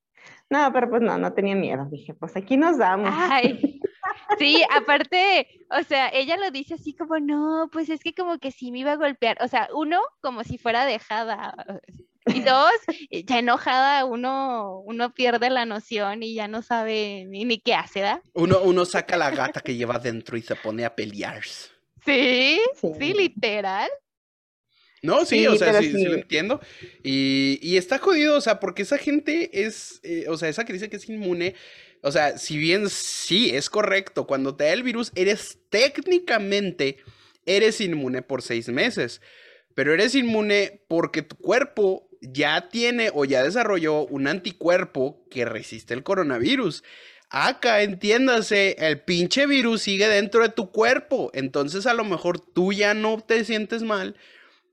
no, pero pues no, no tenía miedo. Dije, pues aquí nos damos.
Ay, Sí, aparte, o sea, ella lo dice así como, no, pues es que como que sí me iba a golpear. O sea, uno, como si fuera dejada. Y dos, ya enojada, uno, uno pierde la noción y ya no sabe ni, ni qué hace, ¿da?
Uno, uno saca la gata que lleva dentro y se pone a pelear.
Sí, sí,
Sí.
literal.
No, sí,
Sí,
o sea, sí, sí lo entiendo. Y, y está jodido, o sea, porque esa gente es, eh, o sea, esa que dice que es inmune, o sea, si bien sí es correcto, cuando te da el virus, eres técnicamente, eres inmune por seis meses, pero eres inmune porque tu cuerpo ya tiene o ya desarrolló un anticuerpo que resiste el coronavirus. Acá, entiéndase, el pinche virus sigue dentro de tu cuerpo, entonces a lo mejor tú ya no te sientes mal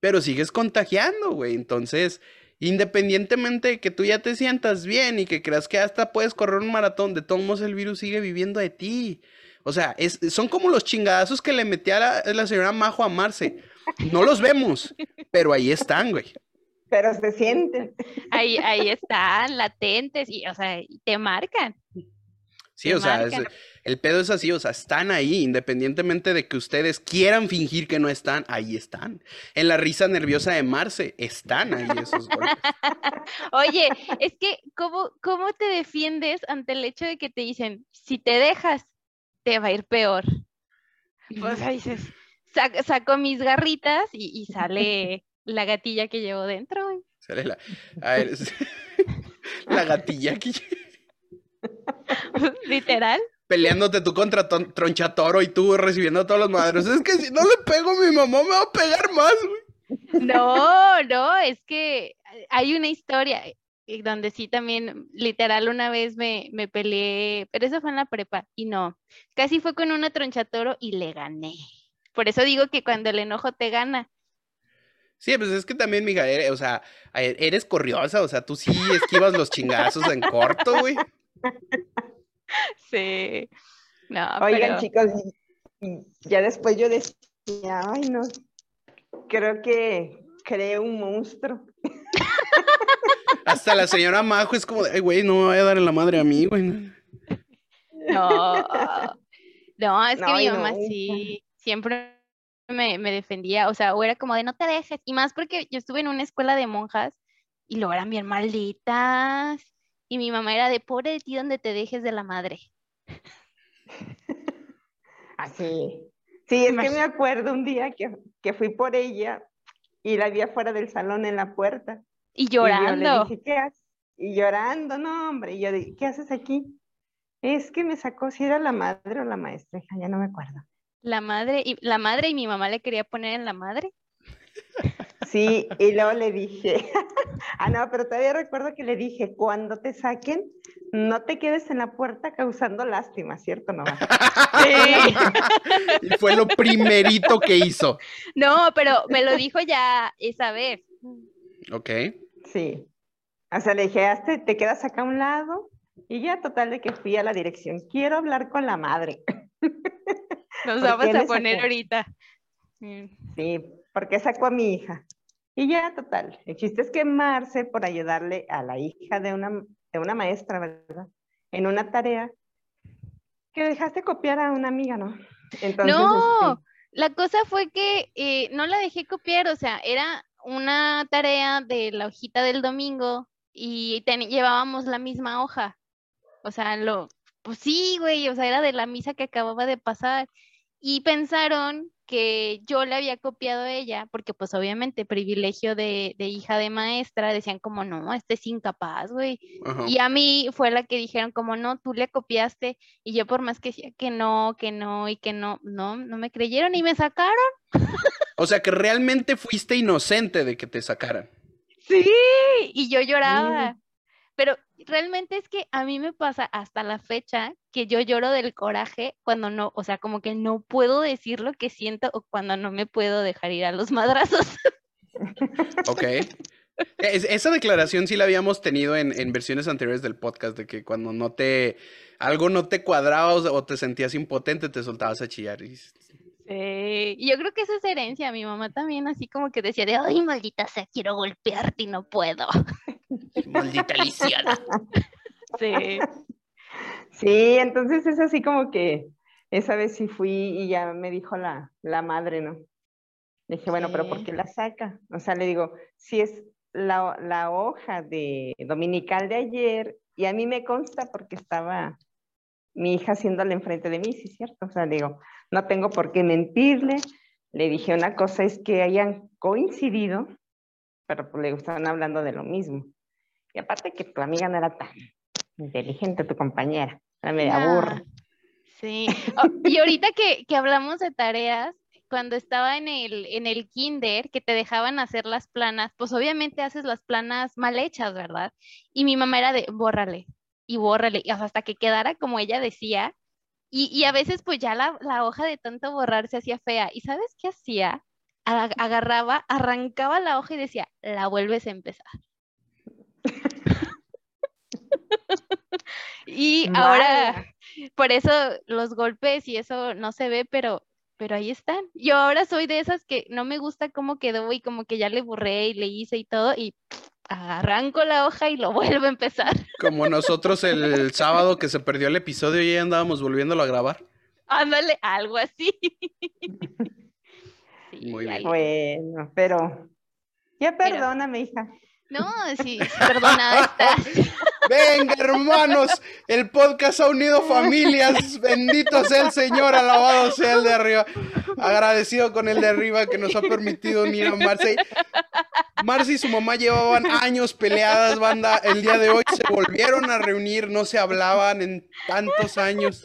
pero sigues contagiando, güey. Entonces, independientemente de que tú ya te sientas bien y que creas que hasta puedes correr un maratón, de todos modos el virus sigue viviendo de ti. O sea, es- son como los chingadazos que le metía la, la señora Majo a Marce. No los vemos, pero ahí están, güey.
Pero se sienten.
Ahí, ahí están, latentes, y, o sea, te marcan.
Sí, o sea, es- el pedo es así, o sea, están ahí, independientemente de que ustedes quieran fingir que no están, ahí están. En la risa nerviosa de Marce, están ahí esos golpes.
Oye, es que, ¿cómo, ¿cómo te defiendes ante el hecho de que te dicen, si te dejas, te va a ir peor? Pues ahí dices, "Sac- saco mis garritas y, y sale la gatilla que llevo dentro.
Sale la, a ver, la gatilla aquí
Literal.
peleándote tú contra Tronchatoro y tú recibiendo a todos los madres. Es que si no le pego a mi mamá me va a pegar más, güey.
No, no, es que hay una historia eh, donde sí también, literal, una vez me, me peleé, pero eso fue en la prepa, y no, casi fue con una tronchatoro y le gané. Por eso digo que cuando el enojo te gana.
Sí, pues es que también, mija, eres- o sea, eres corriosa, o sea, tú sí esquivas los chingazos en corto, güey.
Sí. No,
Oigan,
pero
chicos, ya después yo decía, ay, no, creo que creé un monstruo.
Hasta la señora Majo es como, de, ay, güey, no me vaya a dar en la madre a mí, güey.
no. No, es que
No,
mi mamá
no,
sí, siempre me, me defendía, o sea, o era como de no te dejes, y más porque yo estuve en una escuela de monjas y luego eran bien malditas, y mi mamá era de pobre de ti donde te dejes de la madre.
Así. Sí, es que me acuerdo un día que, que fui por ella y la vi afuera del salón en la puerta.
Y
Y yo
llorando.
le dije, ¿qué haces? Y llorando, no, hombre. Y yo dije, ¿qué haces aquí? Es que me sacó si era la madre o la maestra, hija, ya no me acuerdo.
La madre, y la madre y mi mamá le quería poner en la madre.
Sí, y luego le dije, ah, no, pero todavía recuerdo que le dije, cuando te saquen, no te quedes en la puerta causando lástima, ¿cierto? No.
Y fue lo primerito que hizo.
No, pero me lo dijo ya esa vez.
Ok.
Sí. O sea, le dije, "Hazte- te quedas acá a un lado y ya total de que fui a la dirección. Quiero hablar con la madre.
Nos
¿Por
vamos a poner
sacó?
ahorita.
Sí, porque sacó a mi hija. Y ya, total. El chiste es que Marce, por ayudarle a la hija de una, de una maestra, ¿verdad? En una tarea, que dejaste copiar a una amiga, ¿no? Entonces,
No,
este,
la cosa fue que eh, no la dejé copiar, o sea, era una tarea de la hojita del domingo y teni- llevábamos la misma hoja. O sea, lo, pues sí, güey, o sea, era de la misa que acababa de pasar. Y pensaron que yo le había copiado a ella, porque pues obviamente privilegio de, de hija de maestra, decían como, no, este es incapaz, güey. Y a mí fue la que dijeron como, no, tú le copiaste. Y yo por más que decía que no, que no y que no, no, no me creyeron y me sacaron.
O sea que realmente fuiste inocente de que te sacaran.
Sí. Y yo lloraba. Pero realmente es que a mí me pasa hasta la fecha que yo lloro del coraje cuando no, o sea, como que no puedo decir lo que siento o cuando no me puedo dejar ir a los madrazos.
Ok. Es- esa declaración sí la habíamos tenido en, en versiones anteriores del podcast, de que cuando no te, algo no te cuadraba o, o te sentías impotente, te soltabas a chillar. Y-
Sí, yo creo que esa es herencia. Mi mamá también así como que decía de, ay, maldita sea, quiero golpearte y no puedo.
Maldita lisiada.
Sí.
sí, entonces es así como que esa vez sí fui y ya me dijo la, la madre, ¿no? Le dije, bueno, pero ¿por qué la saca? O sea, le digo, si es la, la hoja de dominical de ayer, y a mí me consta porque estaba mi hija haciéndole enfrente de mí, sí, es cierto. O sea, digo, no tengo por qué mentirle. Le dije, una cosa es que hayan coincidido, pero pues le estaban hablando de lo mismo. Y aparte que tu amiga no era tan inteligente, tu compañera, era media
Nah,
burra.
Sí. Oh, y ahorita que, que hablamos de tareas, cuando estaba en el, en el kinder, que te dejaban hacer las planas, pues obviamente haces las planas mal hechas, ¿verdad? Y mi mamá era de, bórrale, y bórrale, y hasta que quedara como ella decía. Y, y a veces pues ya la, la hoja de tanto borrar se hacía fea. ¿Y sabes qué hacía? Agarraba, arrancaba la hoja y decía, la vuelves a empezar. Y ahora... Por eso los golpes y eso no se ve, pero, pero ahí están. Yo ahora soy de esas que no me gusta cómo quedó y como que ya le borré y le hice y todo y arranco la hoja y lo vuelvo a empezar.
Como nosotros el sábado que se perdió el episodio y ya andábamos volviéndolo a grabar.
Ándale, algo así. Sí,
Muy bien.
Bueno, pero ya
Pero-
perdóname, hija.
No, sí, perdonada estás.
Venga, hermanos, el podcast ha unido familias. Bendito sea el Señor, alabado sea el de arriba. Agradecido con el de arriba que nos ha permitido unir a Marce. Marce y su mamá llevaban años peleadas, banda. El día de hoy se volvieron a reunir, no se hablaban en tantos años.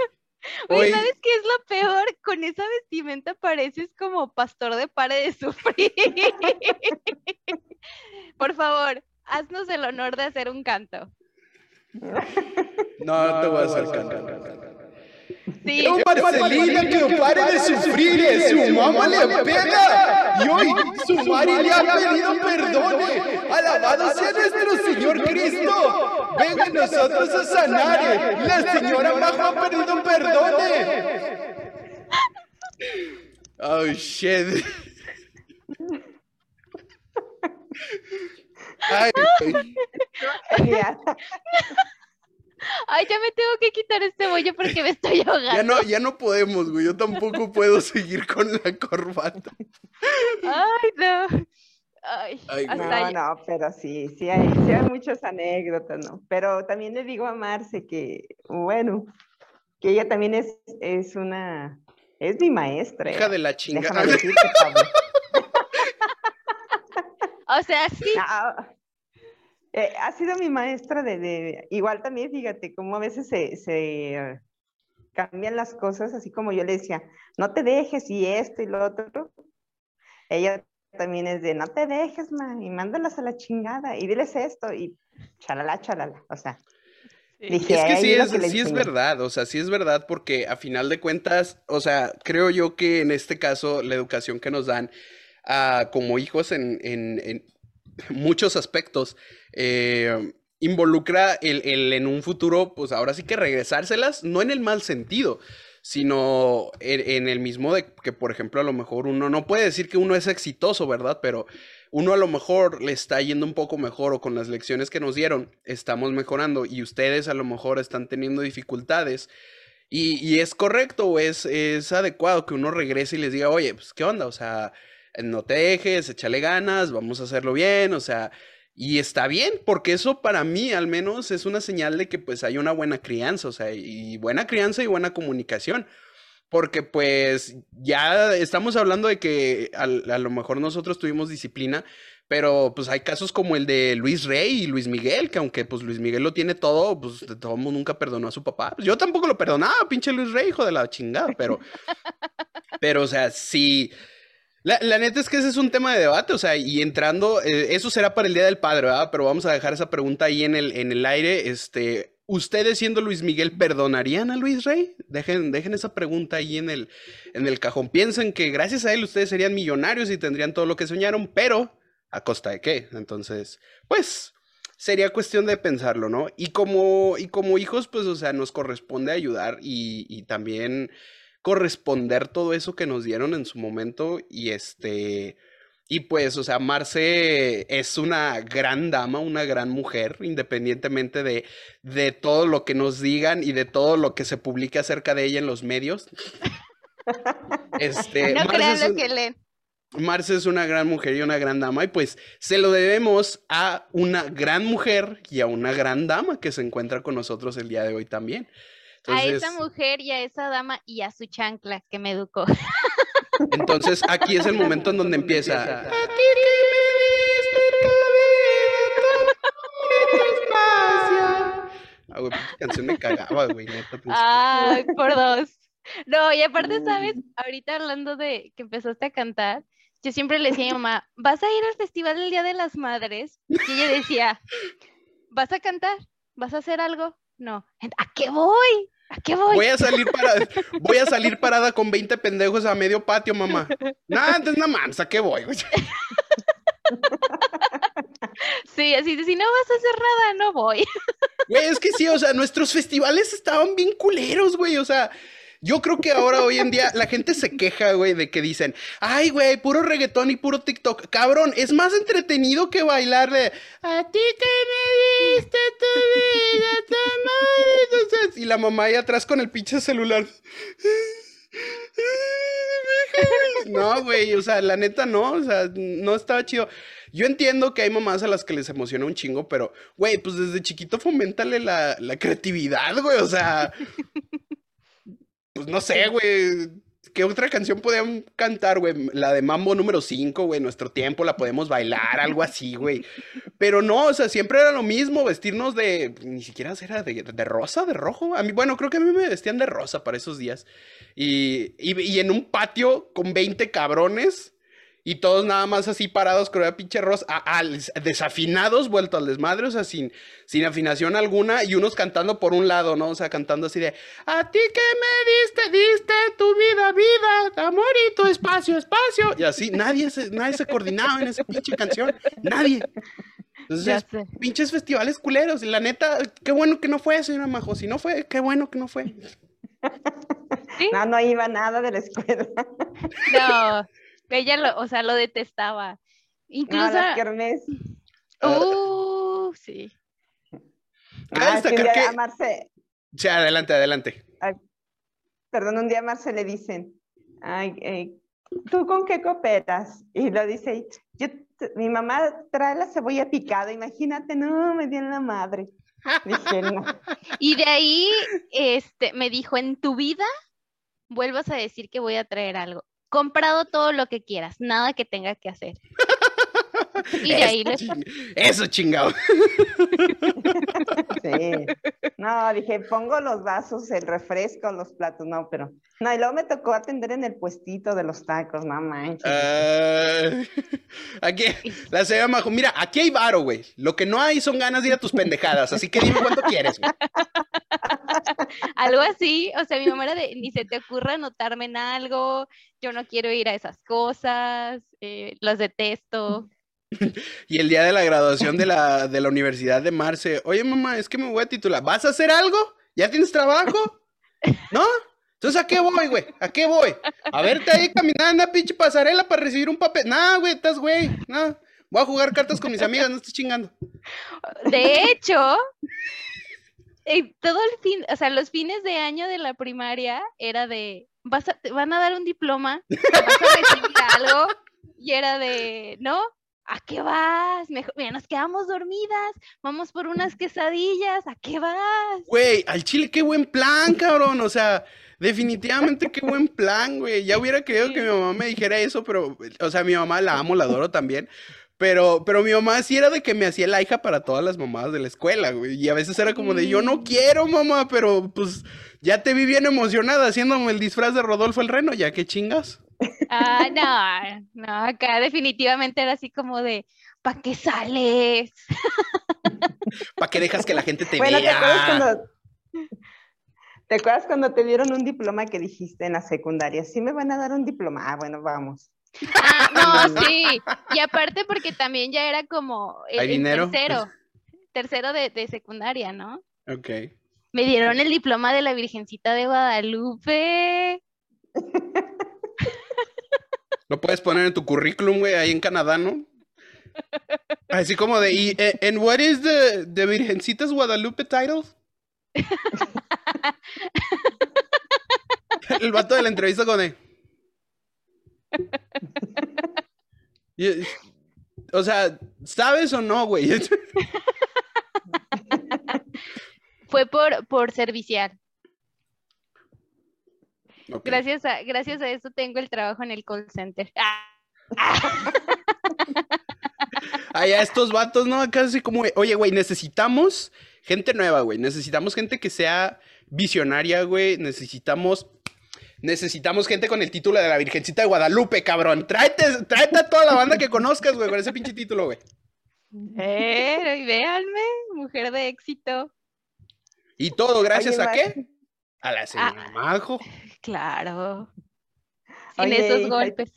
Oye, ¿sabes qué es lo peor? Con esa vestimenta pareces como pastor de pare de sufrir. Por favor, haznos el honor de hacer un canto.
no te voy a hacer canto.
Sí,
Yo, Marcelina, que pare de sufrir, su mamá le pega y hoy su madre le ha pedido perdón. Alabado sea nuestro Señor Cristo. Venga nosotros a sanar. La señora Majo ha pedido perdón. Oh shit. Ay,
ya me tengo que quitar este bollo porque me estoy ahogando.
ya no, ya no podemos, güey. Yo tampoco puedo seguir con la corbata.
Ay, no. Ay,
Ay,
hasta
No, no, pero sí, sí hay, sí hay muchas anécdotas, ¿no? Pero también le digo a Marce que, bueno, que ella también es, es una, es mi maestra.
Hija
eh.
de la
Déjame
chingada.
decirte, Pablo.
O sea, sí.
No, eh, ha sido mi maestra de, de- igual también, fíjate, cómo a veces se, se, cambian las cosas, así como yo le decía, no te dejes y esto y lo otro. Ella también es de, no te dejes, ma, y mándalas a la chingada, y diles esto, y chalala, chalala, o sea. Dije,
Es que
"Ay,
sí es,
que
sí es
enseñé".
verdad, o sea, sí es verdad porque a final de cuentas, o sea, creo yo que en este caso la educación que nos dan como hijos en, muchos aspectos eh, involucra el, en un futuro, pues ahora sí que regresárselas, no en el mal sentido, sino en, el mismo de que, por ejemplo, a lo mejor uno no puede decir que uno es exitoso, ¿verdad? Pero uno a lo mejor le está yendo un poco mejor o con las lecciones que nos dieron estamos mejorando y ustedes a lo mejor están teniendo dificultades y, y es correcto o es, es adecuado que uno regrese y les diga, oye, pues qué onda, o sea, no te dejes, échale ganas, vamos a hacerlo bien, o sea, y está bien, porque eso para mí al menos es una señal de que pues hay una buena crianza, o sea, y buena crianza y buena comunicación. Porque pues ya estamos hablando de que a, lo mejor nosotros tuvimos disciplina, pero pues hay casos como el de Luis Rey y Luis Miguel, que aunque pues Luis Miguel lo tiene todo, pues de todo mundo nunca perdonó a su papá. Pues, yo tampoco lo perdonaba, pinche Luis Rey, hijo de la chingada, pero, pero o sea, sí. La, neta es que ese es un tema de debate, o sea, y entrando, eh, eso será para el Día del Padre, ¿verdad? Pero vamos a dejar esa pregunta ahí en el, en el aire. Este, ¿ustedes siendo Luis Miguel perdonarían a Luis Rey? Dejen, dejen esa pregunta ahí en el, en el cajón. Piensen que gracias a él ustedes serían millonarios y tendrían todo lo que soñaron, pero ¿a costa de qué? Entonces, pues, sería cuestión de pensarlo, ¿no? Y como, y como hijos, pues, o sea, nos corresponde ayudar y, y también corresponder todo eso que nos dieron en su momento y este Y pues, o sea, Marce es una gran dama, una gran mujer, independientemente de, de todo lo que nos digan y de todo lo que se publique acerca de ella en los medios. Este,
No crean lo
un-
que leen.
Marce es una gran mujer y una gran dama, y pues se lo debemos a una gran mujer y a una gran dama que se encuentra con nosotros el día de hoy también.
A esa mujer y a esa dama y a su chancla que me educó.
entonces aquí es el momento en donde empieza. Ah, güey, canción me cagaba, güey, neta, pues.
Ay, por dos. No, y aparte, ¿sabes? Ahorita hablando de que empezaste a cantar, yo siempre le decía a mi mamá, ¿vas a ir al festival del Día de las Madres? Y ella decía, ¿vas a cantar? ¿Vas a hacer algo? No. ¿A qué voy? ¿A qué voy?
Voy a salir para, voy a salir parada con 20 pendejos a medio patio, mamá. Nah, entonces no mames, ¿a qué voy?
Sí, así de si no vas a hacer nada, no voy.
Güey, es que sí, o sea, nuestros festivales estaban bien culeros, güey, o sea, yo creo que ahora, hoy en día, la gente se queja, güey, de que dicen, ay, güey, puro reggaetón y puro TikTok. Cabrón, es más entretenido que bailar de, a ti que me diste tu vida, tu amor", entonces, y la mamá ahí atrás con el pinche celular. No, güey, o sea, la neta no, o sea, no estaba chido. Yo entiendo que hay mamás a las que les emociona un chingo, pero, güey, pues desde chiquito foméntale la, la creatividad, güey, o sea, pues no sé, güey. ¿Qué otra canción podían cantar, güey? La de Mambo número 5, güey, nuestro tiempo, la podemos bailar, algo así, güey. Pero no, o sea, siempre era lo mismo, vestirnos de, ni siquiera era de, de rosa, de rojo. A mí, bueno, creo que a mí me vestían de rosa para esos días. Y, y, y en un patio con 20 cabrones y todos nada más así parados con la pinche rosa, a- a- desafinados, vuelto al desmadre, o sea, sin, sin afinación alguna, y unos cantando por un lado, ¿no? O sea, cantando así de, a ti que me diste, diste tu vida, vida, amor y tu espacio, espacio. Y así, nadie se, nadie se coordinaba en esa pinche canción, nadie. Entonces, pinches festivales culeros, y la neta, qué bueno que no fue, señora Majo, si no fue, qué bueno que no fue.
¿Sí?
No, no iba nada de la escuela.
No, ella lo, o sea, lo detestaba.
No,
Incluso,
las kermés.
uh, sí.
Ah, es que un
destacar
día
que-
a Marce,
Sí, adelante, adelante.
perdón, un día a Marce le dicen, ay, eh, ¿tú con qué cooperas? Y lo dice, yo, mi mamá trae la cebolla picada, imagínate, no, me dio en la madre. Dije, no.
Y de ahí, este, me dijo, en tu vida vuelvas a decir que voy a traer algo. Comprado todo lo que quieras, nada que tenga que hacer. Y de ahí
ching- Eso chingado.
Sí. No, dije, pongo los vasos, el refresco, los platos, no, pero. No, y luego me tocó atender en el puestito de los tacos, no manches.
Ah, aquí, la señora Majo, mira, aquí hay varo, güey. Lo que no hay son ganas de ir a tus pendejadas, así que dime cuánto quieres, güey.
algo así, o sea, mi mamá era de, ni se te ocurra anotarme en algo, yo no quiero ir a esas cosas, eh, los detesto.
Y el día de la graduación de la, de la Universidad de Marce, oye mamá, es que me voy a titular. ¿Vas a hacer algo? ¿Ya tienes trabajo? ¿No? Entonces, ¿a qué voy, güey? ¿A qué voy? A verte ahí caminando una pinche pasarela para recibir un papel. Nah, güey, estás güey. No. Voy a jugar cartas con mis amigas, no estés chingando.
De hecho, eh, todo el fin, o sea, los fines de año de la primaria era de, vas a, te van a dar un diploma, vas a recibir algo, y era de, ¿no? ¿A qué vas? Mejor, mira, nos quedamos dormidas, vamos por unas quesadillas, ¿a qué vas?
Güey, al chile, qué buen plan, cabrón. O sea, definitivamente qué buen plan, güey. Ya hubiera querido que mi mamá me dijera eso, pero, o sea, mi mamá la amo, la adoro también. Pero, pero mi mamá sí era de que me hacía la hija para todas las mamás de la escuela, güey. Y a veces era como de, yo no quiero, mamá, pero pues ya te vi bien emocionada haciéndome el disfraz de Rodolfo el Reno, ya que chingas.
Ah, no, no, acá definitivamente era así como de, ¿para qué sales?
¿Para qué dejas que la gente te
Bueno, ¿te acuerdas
vea?
cuando... ¿Te acuerdas cuando te dieron un diploma que dijiste en la secundaria? Sí me van a dar un diploma. Ah, bueno, vamos.
Ah, no, sí. Y aparte porque también ya era como el,
¿Hay
el
dinero?
tercero, tercero de, de secundaria, ¿no?
Ok.
Me dieron el diploma de la Virgencita de Guadalupe.
Lo puedes poner en tu currículum, güey, ahí en Canadá, ¿no? Así como de, ¿y en what is the, the Virgencitas Guadalupe title? El vato de la entrevista con él. O sea, ¿sabes o no, güey?
Fue por, por servicial. Gracias, a, gracias a eso tengo el trabajo en el call center.
Ay, a estos vatos, ¿no? Casi como, oye, güey, necesitamos gente nueva, güey. Necesitamos gente que sea visionaria, güey. Necesitamos necesitamos gente con el título de la Virgencita de Guadalupe, cabrón. Tráete, tráete a toda la banda que conozcas, güey, con ese pinche título, güey.
Eh, y véanme, mujer de éxito.
¿Y todo gracias a qué? A la señora ah, Majo.
Claro. En esos golpes.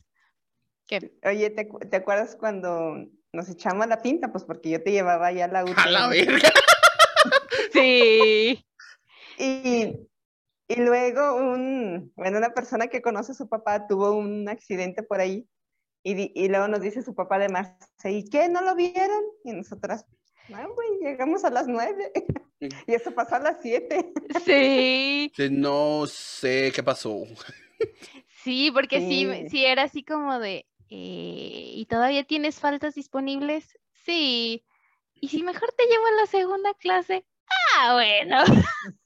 Oye, ¿te, ¿te, acuerdas cuando nos echamos la pinta? Pues porque yo te llevaba ya la
A la verga.
sí.
Y y luego un, bueno, una persona que conoce a su papá tuvo un accidente por ahí y, y luego nos dice su papá además, ¿y qué? ¿No lo vieron? Y nosotras, no, güey, llegamos a las nueve y eso pasó a las siete.
Sí.
No sé qué pasó.
Sí, porque sí, sí, era así como de, eh, ¿y todavía tienes faltas disponibles? Sí. ¿Y si mejor te llevo a la segunda clase? Ah, bueno.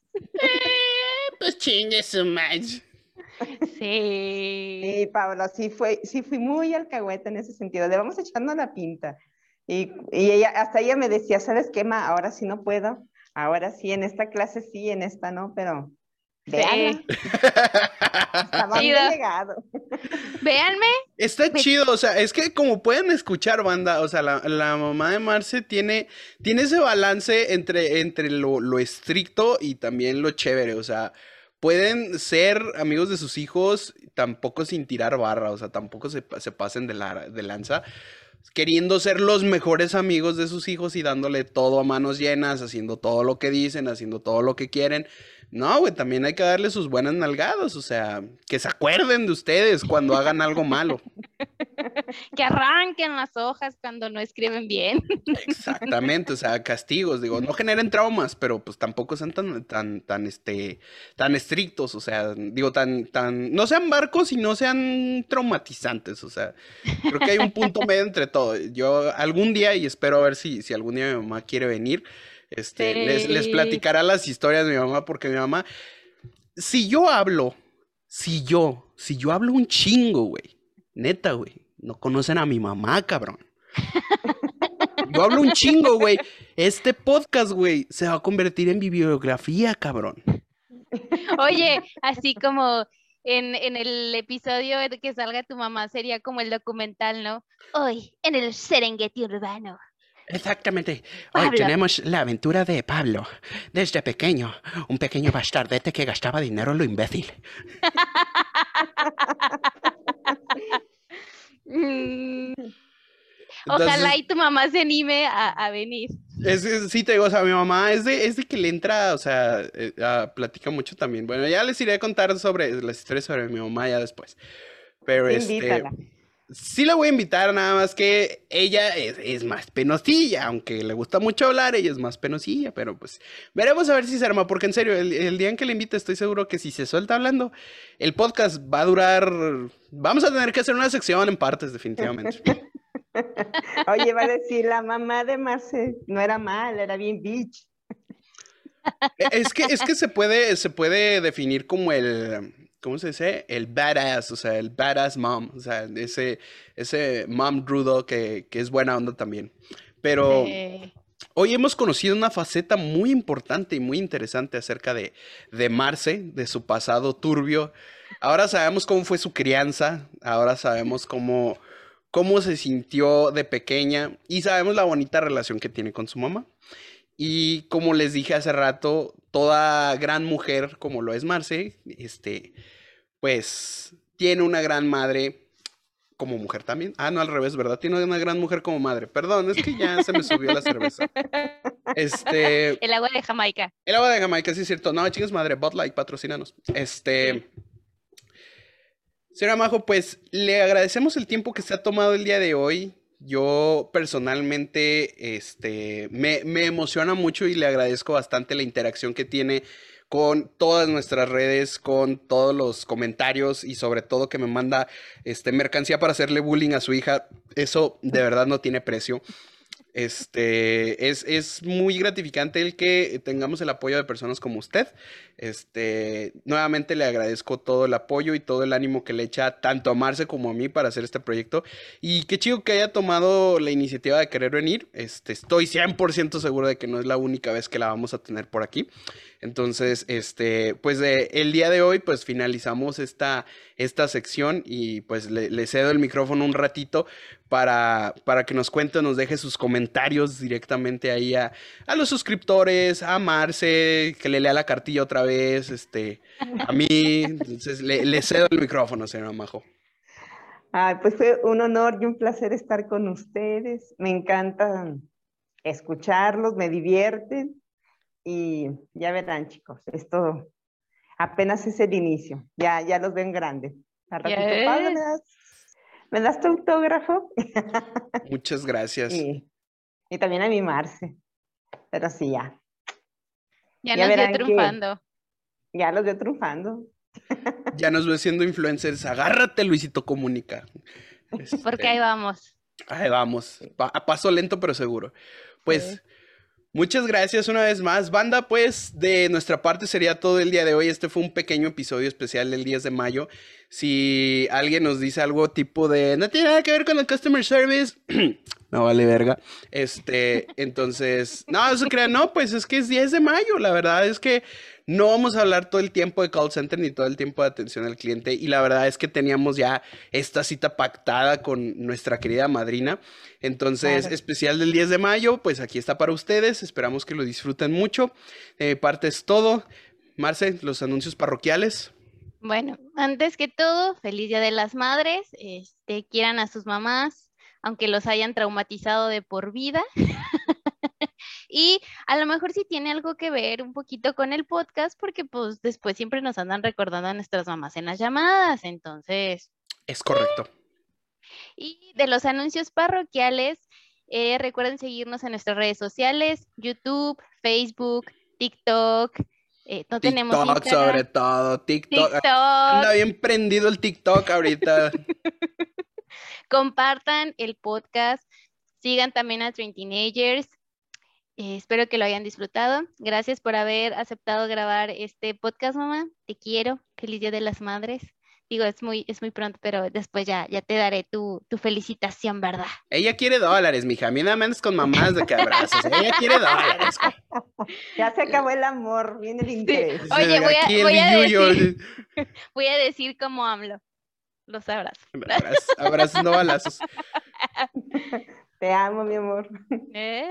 Pues chingue su madre.
Sí.
Sí, Pablo, sí, fue, sí fui muy alcahueta en ese sentido. Le vamos echando la pinta. Y, y, ella, hasta ella me decía, ¿sabes qué, ma? Ahora sí no puedo. Ahora sí, en esta clase sí, en esta no, pero Veanme.
Véanme.
Está chido, o sea, es que como pueden escuchar, banda, o sea, la, mamá de Marce tiene, tiene ese balance entre, entre lo, estricto y también lo chévere, o sea, pueden ser amigos de sus hijos tampoco sin tirar barra, o sea, tampoco se, se pasen de, la, de lanza queriendo ser los mejores amigos de sus hijos y dándole todo a manos llenas, haciendo todo lo que dicen, haciendo todo lo que quieren. No, güey, también hay que darle sus buenas nalgadas, o sea, que se acuerden de ustedes cuando hagan algo malo.
que arranquen las hojas cuando no escriben bien.
Exactamente, o sea, castigos, digo, no generen traumas, pero pues tampoco sean tan, tan, tan, este, tan estrictos, o sea, digo, tan, tan, no sean barcos y no sean traumatizantes, o sea, creo que hay un punto medio entre todo. Yo algún día, y espero a ver si, si algún día mi mamá quiere venir, este, les, les platicará las historias de mi mamá, porque mi mamá, si yo hablo, si yo, si yo hablo un chingo, güey, neta, güey, no conocen a mi mamá, cabrón. Yo hablo un chingo, güey. Este podcast, güey, se va a convertir en bibliografía, cabrón.
Oye, así como en, en, el episodio de que salga tu mamá sería como el documental, ¿no? Hoy, en el Serengeti urbano.
Exactamente. Hoy tenemos la aventura de Pablo. Desde pequeño, un pequeño bastardete que gastaba dinero en lo imbécil.
Mm. Ojalá y tu mamá se anime a, venir.
Es, sí, te digo, o sea, mi mamá es de, es de que le entra, o sea, eh, platica mucho también. Bueno, ya les iré a contar sobre las historias sobre mi mamá ya después. Pero este sí la voy a invitar, nada más que ella es, más penosilla, aunque le gusta mucho hablar, ella es más penosilla, pero pues veremos a ver si se arma, porque en serio, el, día en que la invite estoy seguro que si se suelta hablando, el podcast va a durar, vamos a tener que hacer una sección en partes definitivamente.
Oye, va a decir, la mamá de Marce no era mal, era bien bitch.
Es que, es que se puede, se puede definir como el, ¿cómo se dice? El badass, o sea, el badass mom, o sea, ese, ese mom rudo que, es buena onda también. Pero hoy hemos conocido una faceta muy importante y muy interesante acerca de, de Marce, de su pasado turbio. Ahora sabemos cómo fue su crianza, ahora sabemos cómo, cómo se sintió de pequeña y sabemos la bonita relación que tiene con su mamá. Y como les dije hace rato, toda gran mujer, como lo es Marce, este, pues tiene una gran madre como mujer también. Ah, no, al revés, ¿verdad? Tiene una gran mujer como madre. Perdón, es que ya se me subió la cerveza. Este.
El agua de Jamaica.
El agua de Jamaica, sí es cierto. No, chingas madre, Bud Light, patrocinanos. Este. Señora Majo, pues le agradecemos el tiempo que se ha tomado el día de hoy. Yo personalmente, este, me, me emociona mucho y le agradezco bastante la interacción que tiene con todas nuestras redes, con todos los comentarios y sobre todo que me manda este mercancía para hacerle bullying a su hija. Eso de verdad no tiene precio. Este, es, es, muy gratificante el que tengamos el apoyo de personas como usted. Este, nuevamente le agradezco todo el apoyo y todo el ánimo que le echa tanto a Marce como a mí para hacer este proyecto. Y qué chido que haya tomado la iniciativa de querer venir. Este, estoy 100% seguro de que no es la única vez que la vamos a tener por aquí. Entonces, este, pues el día de hoy, pues finalizamos esta, esta sección y pues le, cedo el micrófono un ratito para, para que nos cuente, nos deje sus comentarios directamente ahí a, a los suscriptores, a Marce, que le lea la cartilla otra vez, este, a mí. Entonces, le, cedo el micrófono, señora Majo.
Ay, pues fue un honor y un placer estar con ustedes. Me encanta escucharlos, me divierten y ya verán, chicos, esto apenas es el inicio. Ya, ya los ven grandes. ¿me, das, tu autógrafo?
Muchas gracias.
Y, también a mi Marce. Pero sí, ya.
Ya, nos vio triunfando.
Ya los veo triunfando.
Ya nos ve siendo influencers. Agárrate, Luisito Comunica.
Porque ahí vamos.
Ahí vamos. a paso lento, pero seguro. Pues. Muchas gracias una vez más. Banda, pues de nuestra parte sería todo el día de hoy. Este fue un pequeño episodio especial del 10 de mayo. Si alguien nos dice algo tipo de no tiene nada que ver con el customer service, no vale verga. Este, entonces, no, eso crean, no, pues es que es 10 de mayo. La verdad es que no vamos a hablar todo el tiempo de call center ni todo el tiempo de atención al cliente. Y la verdad es que teníamos ya esta cita pactada con nuestra querida madrina. Entonces, especial del 10 de mayo, pues aquí está para ustedes. Esperamos que lo disfruten mucho. De parte es todo. Marce, los anuncios parroquiales.
Bueno, antes que todo, feliz Día de las Madres. Este, quieran a sus mamás, aunque los hayan traumatizado de por vida. Y a lo mejor sí tiene algo que ver un poquito con el podcast, porque pues después siempre nos andan recordando a nuestras mamás en las llamadas, entonces.
Es correcto.
Y de los anuncios parroquiales, eh, recuerden seguirnos en nuestras redes sociales, YouTube, Facebook, TikTok. Eh, no tenemos
TikTok sobre todo, TikTok. TikTok. Anda bien prendido el TikTok ahorita.
Compartan el podcast, sigan también a Train Teenagers, eh, espero que lo hayan disfrutado. Gracias por haber aceptado grabar este podcast, mamá. Te quiero. Feliz Día de las Madres. Digo, es muy, es muy pronto, pero después ya, ya te daré tu, felicitación, ¿verdad?
Ella quiere dólares, mija. A mí nada menos con mamás de que abrazos. Ella quiere dólares.
Ya se acabó el amor, viene el interés.
Oye, voy a, voy a, decir, voy a decir como hablo. Los abrazos.
Abrazos, abrazos no balazos.
Te amo, mi amor.
¿Eh?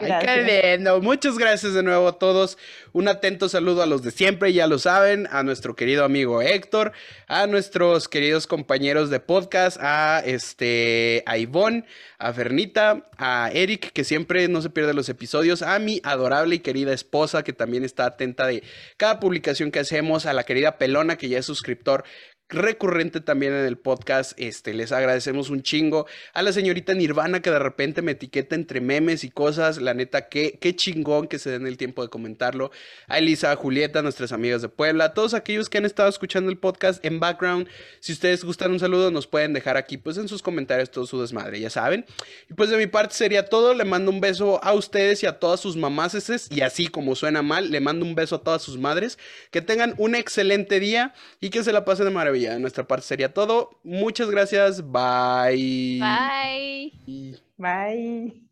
qué Muchas gracias de nuevo a todos. Un atento saludo a los de siempre, ya lo saben, a nuestro querido amigo Héctor, a nuestros queridos compañeros de podcast, a este, a Ivonne, a Fernita, a Eric, que siempre no se pierde los episodios, a mi adorable y querida esposa, que también está atenta de cada publicación que hacemos, a la querida Pelona, que ya es suscriptor recurrente también en el podcast. Este, les agradecemos un chingo. A la señorita Nirvana que de repente me etiqueta entre memes y cosas. La neta, qué, qué chingón que se den el tiempo de comentarlo. A Elisa, a Julieta, nuestras amigas de Puebla, a todos aquellos que han estado escuchando el podcast en background. Si ustedes gustan un saludo, nos pueden dejar aquí pues en sus comentarios todo su desmadre, ya saben. Y pues de mi parte sería todo. Le mando un beso a ustedes y a todas sus mamás y así como suena mal, le mando un beso a todas sus madres. Que tengan un excelente día y que se la pasen de maravilla de nuestra parte sería todo. Muchas gracias. Bye.
Bye.
Bye.